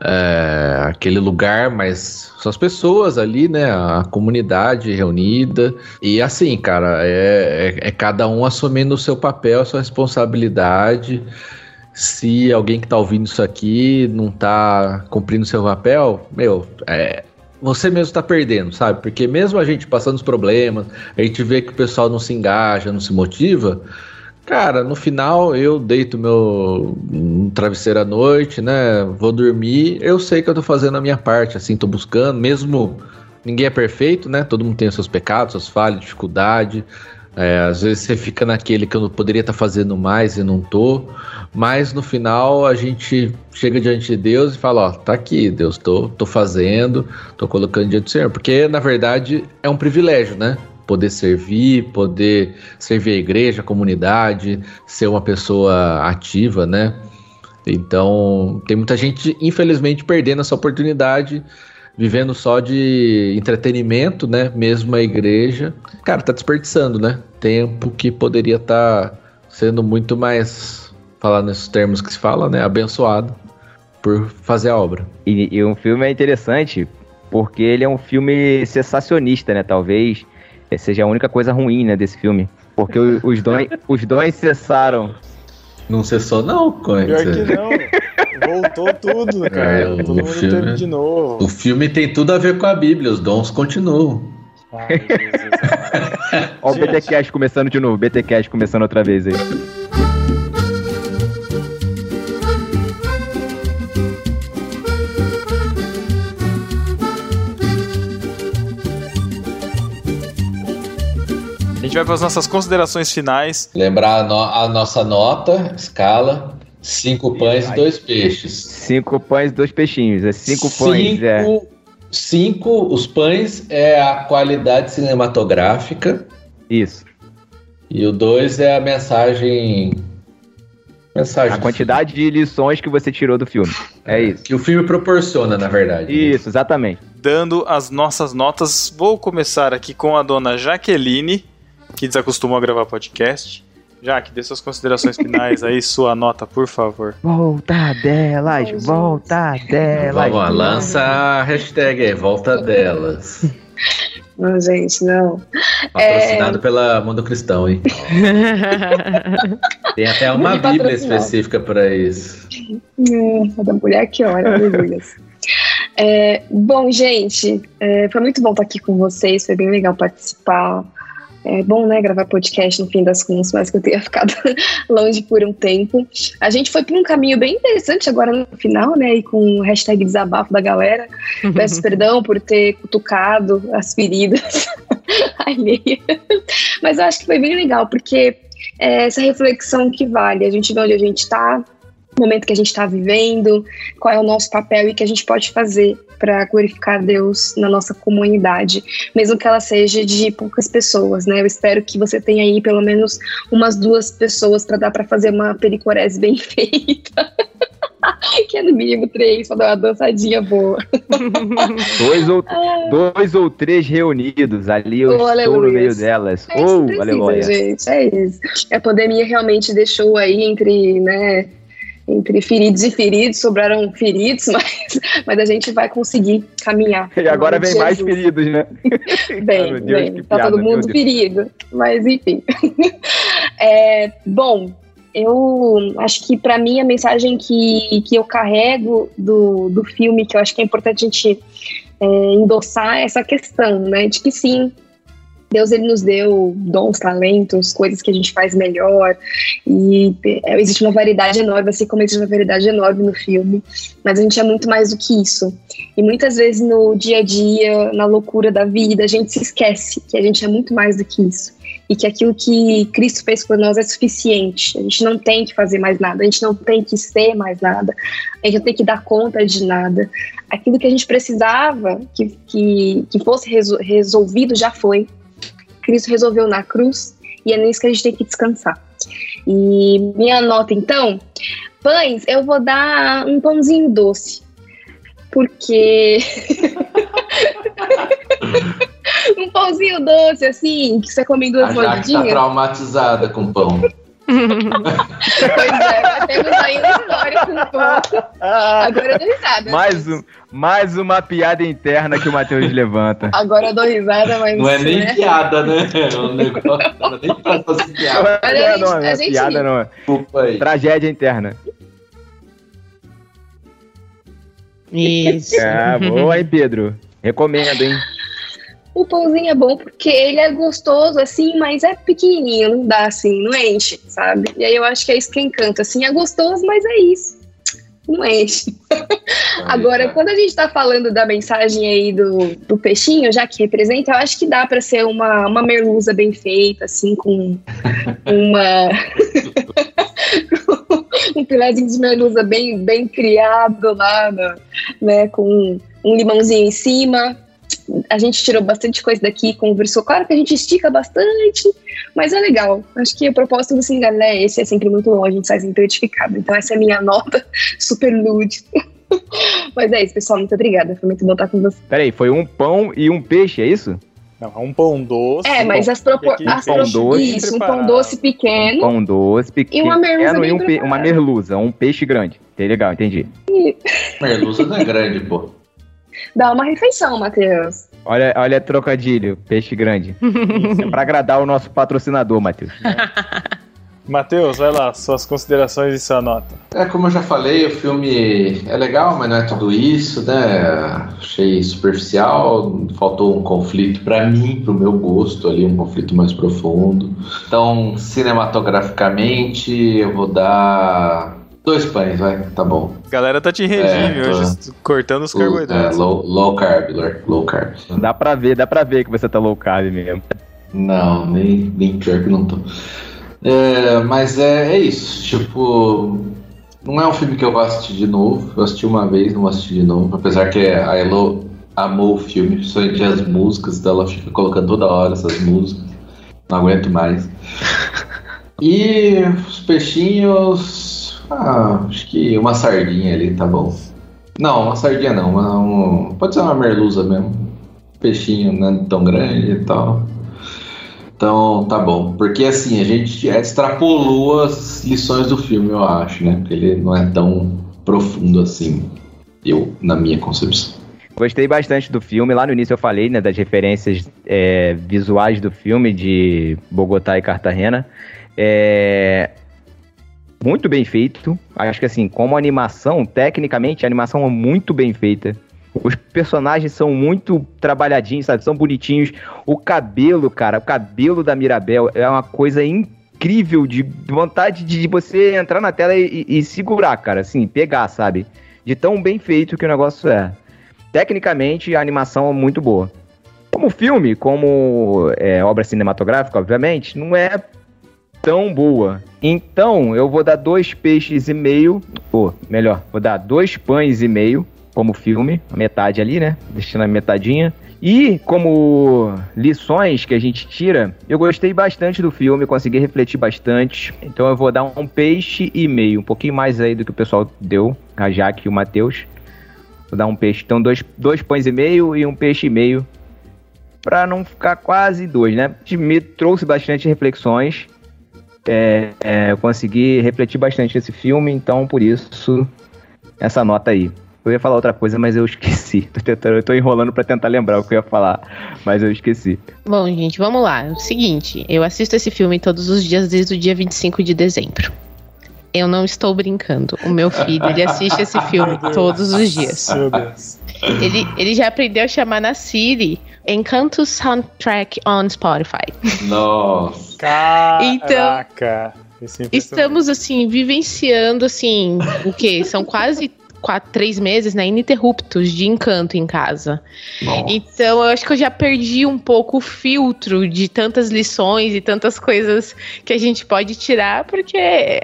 é aquele lugar, mas são as pessoas ali, né, a comunidade reunida, e assim, cara, é, é, é cada um assumindo o seu papel, a sua responsabilidade, se alguém que tá ouvindo isso aqui não tá cumprindo seu papel, meu, é, você mesmo está perdendo, sabe? Porque mesmo a gente passando os problemas, a gente vê que o pessoal não se engaja, não se motiva. Cara, no final eu deito meu um travesseiro à noite, né? Vou dormir. Eu sei que eu tô fazendo a minha parte, assim, tô buscando, mesmo ninguém é perfeito, né? Todo mundo tem os seus pecados, suas falhas, dificuldade. É, às vezes você fica naquele que eu não poderia estar fazendo mais e não tô, mas no final a gente chega diante de Deus e fala, ó, tá aqui, Deus, tô, tô fazendo, tô colocando diante do Senhor, porque na verdade é um privilégio, né? Poder servir, poder servir a igreja, a comunidade, ser uma pessoa ativa, né? Então, tem muita gente, infelizmente, perdendo essa oportunidade vivendo só de entretenimento, né? Mesmo a igreja. Cara, tá desperdiçando, né? Tempo que poderia estar tá sendo muito mais, falar nesses termos que se fala, né? Abençoado por fazer a obra. E, e um filme é interessante porque ele é um filme sensacionista, né? Talvez seja a única coisa ruim, né, desse filme. Porque os dons, os dons cessaram. Não cessou, não, Pior que não. Voltou tudo, cara. É, Todo mundo filme, teve de novo. O filme tem tudo a ver com a Bíblia, os dons continuam. Ai, Olha o BTCast começando de novo, BTCast começando outra vez aí. A gente vai para as nossas considerações finais. Lembrar a, no a nossa nota, escala, cinco pães e dois peixes. Cinco pães e dois peixinhos, é cinco, cinco pães, é. Cinco, os pães é a qualidade cinematográfica. Isso. E o dois é a mensagem. Mensagem a quantidade filme. de lições que você tirou do filme. É, é isso. Que o filme proporciona, na verdade. Isso, né? exatamente. Dando as nossas notas, vou começar aqui com a dona Jaqueline que desacostumou a gravar podcast. Jaque, dê suas considerações finais aí, sua nota, por favor. Volta delas, volta delas. Vamos lá, lança a hashtag aí, volta delas. Não, gente, não. Patrocinado é... pela Mundo Cristão, hein? Tem até uma Bíblia específica para isso. É, da mulher que olha, aleluia. É, bom, gente, é, foi muito bom estar aqui com vocês, foi bem legal participar. É bom, né, gravar podcast no fim das contas, mas que eu tenha ficado longe por um tempo. A gente foi por um caminho bem interessante agora no final, né, e com o hashtag desabafo da galera. Peço perdão por ter cutucado as feridas alheias. Mas eu acho que foi bem legal, porque é essa reflexão que vale. A gente vê onde a gente está, momento que a gente está vivendo, qual é o nosso papel e o que a gente pode fazer para glorificar Deus na nossa comunidade, mesmo que ela seja de poucas pessoas, né? Eu espero que você tenha aí pelo menos umas duas pessoas para dar para fazer uma pericorese bem feita. que é no mínimo três, pra dar uma dançadinha boa. dois, ou, ah. dois ou três reunidos, ali eu oh, estou no meio delas. É oh, precisa, aleluia. gente, é isso. A pandemia realmente deixou aí entre, né, entre feridos e feridos, sobraram feridos, mas, mas a gente vai conseguir caminhar. E agora vem mais feridos, né? bem, Deus, bem tá todo mundo ferido, mas enfim. é, bom, eu acho que para mim a mensagem que, que eu carrego do, do filme, que eu acho que é importante a gente é, endossar essa questão, né, de que sim, Deus ele nos deu dons, talentos, coisas que a gente faz melhor e é, existe uma variedade enorme, assim como existe uma variedade enorme no filme, mas a gente é muito mais do que isso. E muitas vezes no dia a dia, na loucura da vida, a gente se esquece que a gente é muito mais do que isso e que aquilo que Cristo fez por nós é suficiente. A gente não tem que fazer mais nada, a gente não tem que ser mais nada, a gente não tem que dar conta de nada. Aquilo que a gente precisava que, que, que fosse resolvido já foi. Cristo resolveu na cruz e é nisso que a gente tem que descansar. E minha nota, então, pães, eu vou dar um pãozinho doce. Porque. um pãozinho doce, assim, que você come duas mordidinhas. tá traumatizada com pão pois é, temos ainda história com o pão. Agora eu dou risada. Mais, um, mais uma piada interna que o Matheus levanta. Agora eu dou risada, mas. Não é nem né? piada, né? É um negócio. Não é nem pra fazer piada. Mas não, não, não, é gente... piada não. É. Desculpa aí. Tragédia interna. Isso. Ah, boa aí, Pedro. Recomendo, hein? O pãozinho é bom porque ele é gostoso, assim, mas é pequenininho, não dá assim, não enche, sabe? E aí eu acho que é isso que encanta, assim, é gostoso, mas é isso. Não enche. Agora, quando a gente tá falando da mensagem aí do, do peixinho, já que representa, eu acho que dá para ser uma, uma merluza bem feita, assim, com uma. um filézinho de merluza bem, bem criado lá, né, né, com um limãozinho em cima. A gente tirou bastante coisa daqui, conversou. Claro que a gente estica bastante, mas é legal. Acho que o propósito do Singalé é esse, é sempre muito bom, a gente sai sempre edificado. Então essa é a minha nota super nude. mas é isso, pessoal, muito obrigada. Foi muito bom estar com você. Peraí, foi um pão e um peixe, é isso? Não, é um pão doce. É, mas as proporções. pão doce Isso, um pão doce pequeno. Pão doce pequeno E uma merluza bem e um pe- uma merluza, um peixe grande. Legal, entendi. Merluza não é grande, pô. Dá uma refeição, Matheus. Olha, olha trocadilho, peixe grande. é pra agradar o nosso patrocinador, Matheus. Matheus, vai lá, suas considerações e sua nota. É, como eu já falei, o filme é legal, mas não é tudo isso, né? Achei superficial, faltou um conflito pra mim, pro meu gosto ali, um conflito mais profundo. Então, cinematograficamente, eu vou dar dois pães, vai, tá bom. A galera tá te em regime É, tô- hoje, cortando os Low, é, carboidratos. low, low carb, low- low carb. Dá pra ver, dá pra ver que você tá low carb mesmo. Não, nem, nem pior que não tô. É, mas é, é isso. Tipo, não é um filme que eu vou assistir de novo. Eu assisti uma vez, não vou assistir de novo. Apesar que a Elo amou o filme, principalmente as músicas, então ela fica colocando toda hora essas músicas. Não aguento mais. E os peixinhos. Ah, acho que uma sardinha ali tá bom. Não, uma sardinha não. uma- um- pode ser uma merluza mesmo. Peixinho não é tão grande e tal. Então, tá bom. Porque assim, a gente extrapolou as lições do filme, eu acho, né? Porque ele não é tão profundo assim. Eu, na minha concepção. Gostei bastante do filme. Lá no início eu falei, né, das referências é, visuais do filme de Bogotá e Cartagena. É, muito bem feito. Acho que assim, como animação, tecnicamente, a animação é muito bem feita. Os personagens são muito trabalhadinhos, sabe? São bonitinhos. O cabelo, cara, o cabelo da Mirabel é uma coisa incrível de vontade de você entrar na tela e, e segurar, cara, assim, pegar, sabe? De tão bem feito que o negócio é. Tecnicamente, a animação é muito boa. Como filme, como é, obra cinematográfica, obviamente, não é tão boa. Então, eu vou dar dois peixes e meio, ou melhor, vou dar dois pães e meio como filme, a metade ali, né? Deixando a metadinha. E como lições que a gente tira, eu gostei bastante do filme, consegui refletir bastante. Então eu vou dar um peixe e meio, um pouquinho mais aí do que o pessoal deu, a Jaque e o Matheus. Vou dar um peixe, então dois, dois pães e meio e um peixe e meio. Pra não ficar quase dois, né? Me trouxe bastante reflexões. É, é, eu consegui refletir bastante esse filme, então por isso essa nota aí. Eu ia falar outra coisa, mas eu esqueci. Tô tentando, eu tô enrolando pra tentar lembrar o que eu ia falar, mas eu esqueci. Bom, gente, vamos lá. É o seguinte, eu assisto esse filme todos os dias desde o dia 25 de dezembro. Eu não estou brincando. O meu filho, ele assiste esse filme todos os dias. Meu Deus. Ele, ele já aprendeu a chamar na Siri Encanto Soundtrack on Spotify. Nossa. Caraca. Impressionante. Estamos, assim, vivenciando, assim, o quê? São quase quatro, três meses, né, ininterruptos de encanto em casa. Nossa. Então, eu acho que eu já perdi um pouco o filtro de tantas lições e tantas coisas que a gente pode tirar, porque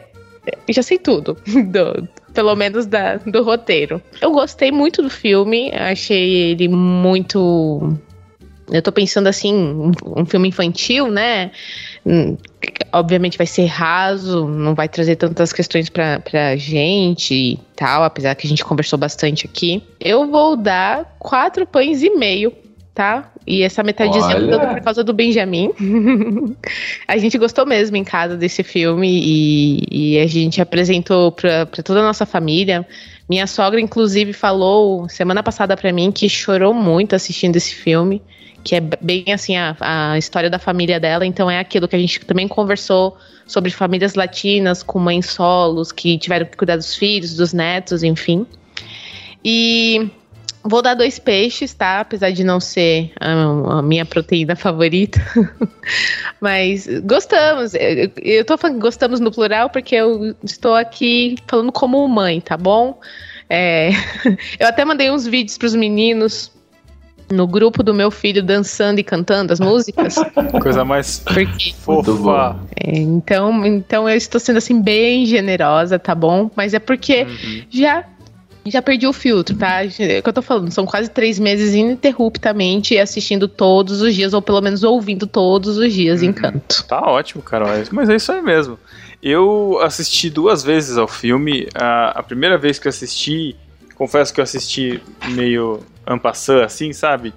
eu já sei tudo, do- pelo menos da- do roteiro. Eu gostei muito do filme, achei ele muito. Eu tô pensando assim, um, um filme infantil, né? Hum, Obviamente vai ser raso, não vai trazer tantas questões pra, pra gente e tal, apesar que a gente conversou bastante aqui. Eu vou dar quatro pães e meio, tá? E essa metadezinha toda por causa do Benjamin. a gente gostou mesmo em casa desse filme e, e a gente apresentou pra, pra toda a nossa família. Minha sogra, inclusive, falou semana passada pra mim que chorou muito assistindo esse filme que é bem assim a, a história da família dela, então é aquilo que a gente também conversou sobre famílias latinas com mães solos que tiveram que cuidar dos filhos, dos netos, enfim. E Vou dar dois peixes, tá? Apesar de não ser a, a minha proteína favorita. Mas gostamos. Eu, eu tô falando gostamos no plural porque eu estou aqui falando como mãe, tá bom? É, eu até mandei uns vídeos pros meninos no grupo do meu filho dançando e cantando as músicas. Coisa mais Porque, fofa. é, então, então eu estou sendo assim bem generosa, tá bom? Mas é porque Uhum. já já perdi o filtro, tá? É o que eu tô falando, são quase três meses ininterruptamente assistindo todos os dias, ou pelo menos ouvindo todos os dias Encanto. Tá ótimo, Carol. Mas é isso aí mesmo. Eu assisti duas vezes ao filme. A, a primeira vez que eu assisti, confesso que eu assisti meio ampassando, assim, sabe?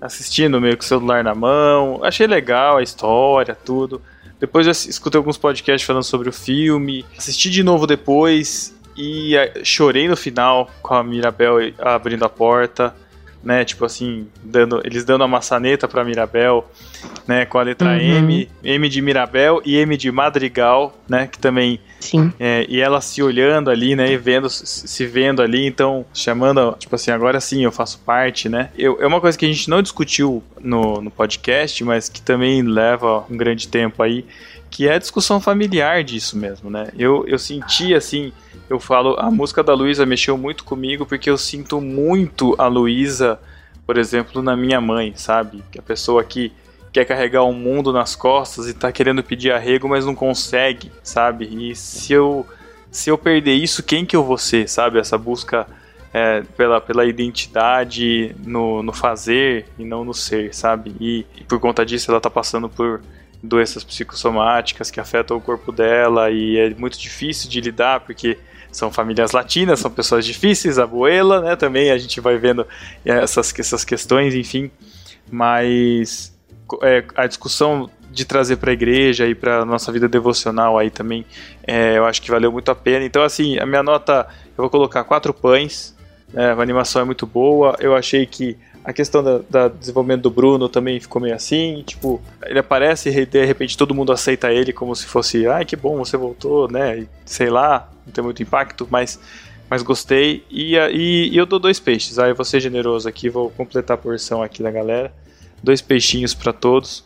Assistindo meio com o celular na mão. Achei legal a história, tudo. Depois eu escutei alguns podcasts falando sobre o filme. Assisti de novo depois e eh, chorei no final com a Mirabel abrindo a porta. Né, tipo assim, dando, eles dando a maçaneta pra Mirabel, né, com a letra Uhum. M, M de Mirabel e M de Madrigal, né, que também Sim. é, e ela se olhando ali, né, e vendo, se vendo ali, então chamando, tipo assim, agora sim eu faço parte, né. Eu, é uma coisa que a gente não discutiu no, no podcast, mas que também leva um grande tempo aí, que é a discussão familiar disso mesmo, né. Eu, eu senti, assim, eu falo, a música da Luísa mexeu muito comigo, porque eu sinto muito a Luísa, por exemplo, na minha mãe, sabe, que a pessoa que quer carregar o mundo nas costas e tá querendo pedir arrego, mas não consegue, sabe? E se eu se eu perder isso, quem que eu vou ser, sabe? Essa busca é, pela, pela identidade no, no fazer e não no ser, sabe? E, e por conta disso ela tá passando por doenças psicossomáticas que afetam o corpo dela e é muito difícil de lidar porque são famílias latinas, são pessoas difíceis, a abuela, né? Também a gente vai vendo essas, essas questões, enfim. Mas é, a discussão de trazer para a igreja e para nossa vida devocional aí também, é, eu acho que valeu muito a pena. Então, assim, a minha nota, eu vou colocar quatro pães. né, a animação é muito boa. Eu achei que a questão da desenvolvimento do Bruno também ficou meio assim, tipo, ele aparece e de repente todo mundo aceita ele como se fosse, ai que bom, você voltou, né? E, sei lá, não tem muito impacto, mas, mas gostei. E, e, e eu dou dois peixes. Aí eu vou ser generoso aqui, vou completar a porção aqui da galera. Dois peixinhos para todos,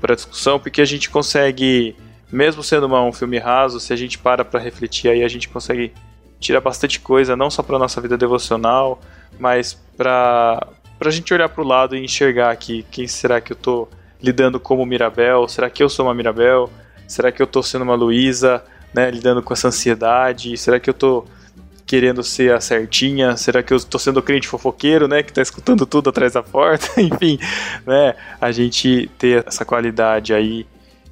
para discussão, porque a gente consegue, mesmo sendo uma- um filme raso, se a gente para para refletir aí, a gente consegue tirar bastante coisa, não só para nossa vida devocional, mas para a gente olhar para o lado e enxergar aqui quem será que eu tô lidando como Mirabel, será que eu sou uma Mirabel, será que eu tô sendo uma Luísa, né, lidando com essa ansiedade, será que eu tô querendo ser a certinha, será que eu tô sendo o crente fofoqueiro, né, que tá escutando tudo atrás da porta, enfim, né, a gente ter essa qualidade aí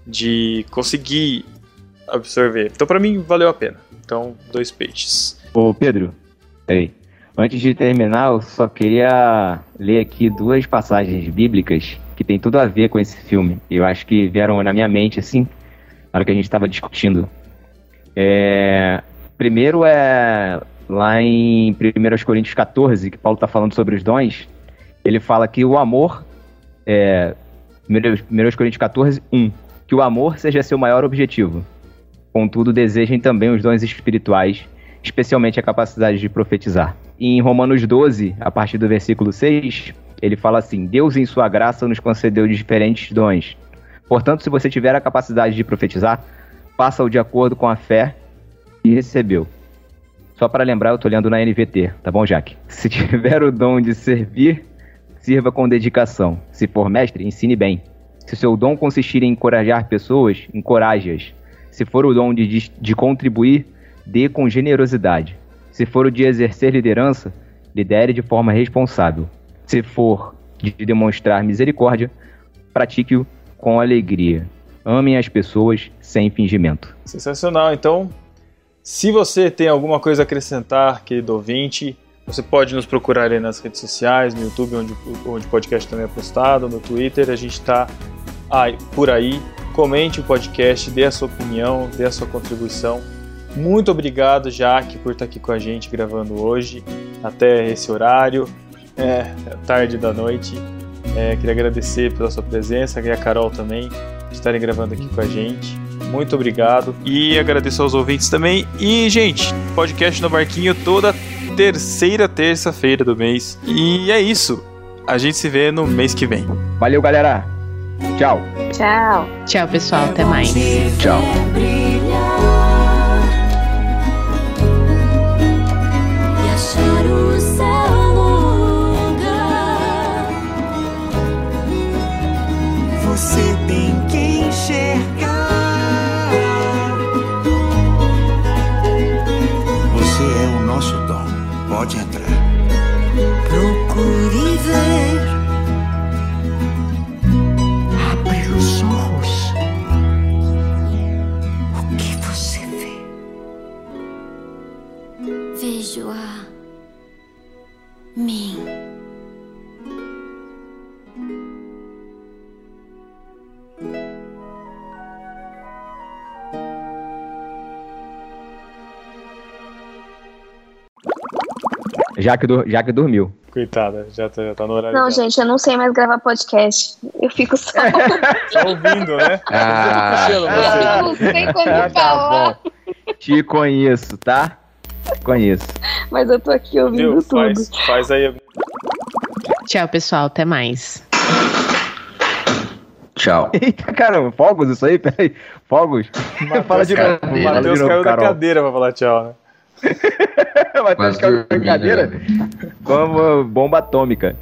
de conseguir absorver. Então para mim valeu a pena. Então, dois peixes. Ô, Pedro, peraí. Antes de terminar, eu só queria ler aqui duas passagens bíblicas que tem tudo a ver com esse filme. Eu acho que vieram na minha mente, assim, na hora que a gente estava discutindo. É, Primeiro é lá em 1 Coríntios 14, que Paulo está falando sobre os dons. Ele fala que o amor, é, 1 Coríntios 14, 1, que o amor seja seu maior objetivo. Contudo, desejem também os dons espirituais, especialmente a capacidade de profetizar. E em Romanos 12, a partir do versículo 6, ele fala assim: Deus, em sua graça, nos concedeu diferentes dons. Portanto, se você tiver a capacidade de profetizar, faça-o de acordo com a fé que recebeu. Só para lembrar, eu tô lendo na NVT, tá bom, Jaque? Se tiver o dom de servir, sirva com dedicação. Se for mestre, ensine bem. Se seu dom consistir em encorajar pessoas, encoraje-as. Se for o dom de, de contribuir, dê com generosidade. Se for o de exercer liderança, lidere de forma responsável. Se for de demonstrar misericórdia, pratique-o com alegria. Amem as pessoas sem fingimento. Sensacional. Então, se você tem alguma coisa a acrescentar, querido ouvinte, você pode nos procurar aí nas redes sociais, no YouTube, onde, onde o podcast também é postado, no Twitter, a gente está por aí. Comente o podcast, dê a sua opinião, dê a sua contribuição. Muito obrigado, Jaque, por estar aqui com a gente gravando hoje, até esse horário, é, tarde da noite. É, queria agradecer pela sua presença, e a Carol também, de estarem gravando aqui com a gente. Muito obrigado. E agradeço aos ouvintes também. E, gente, podcast no Barquinho toda terceira terça-feira do mês. E é isso. A gente se vê no mês que vem. Valeu, galera. Tchau. Tchau. Tchau, pessoal. Até mais. Tchau. Já que, já que dormiu. Coitada, já tá, já tá no horário. Não, dela. gente, eu não sei mais gravar podcast. Eu fico só. Tá ouvindo, né? Ah, Eu você. não sei como tá falar. bom. Te conheço, tá? Te conheço. Mas eu tô aqui ouvindo Viu? tudo. Faz, faz aí. Tchau, pessoal. Até mais. Tchau. Eita, caramba, fogos isso aí? Peraí. Fogos? Fala de novo. O Fala de Matheus novo, caiu da cadeira pra falar tchau, né? Matheus Quase caiu da dormi, cadeira. né? Como bomba atômica.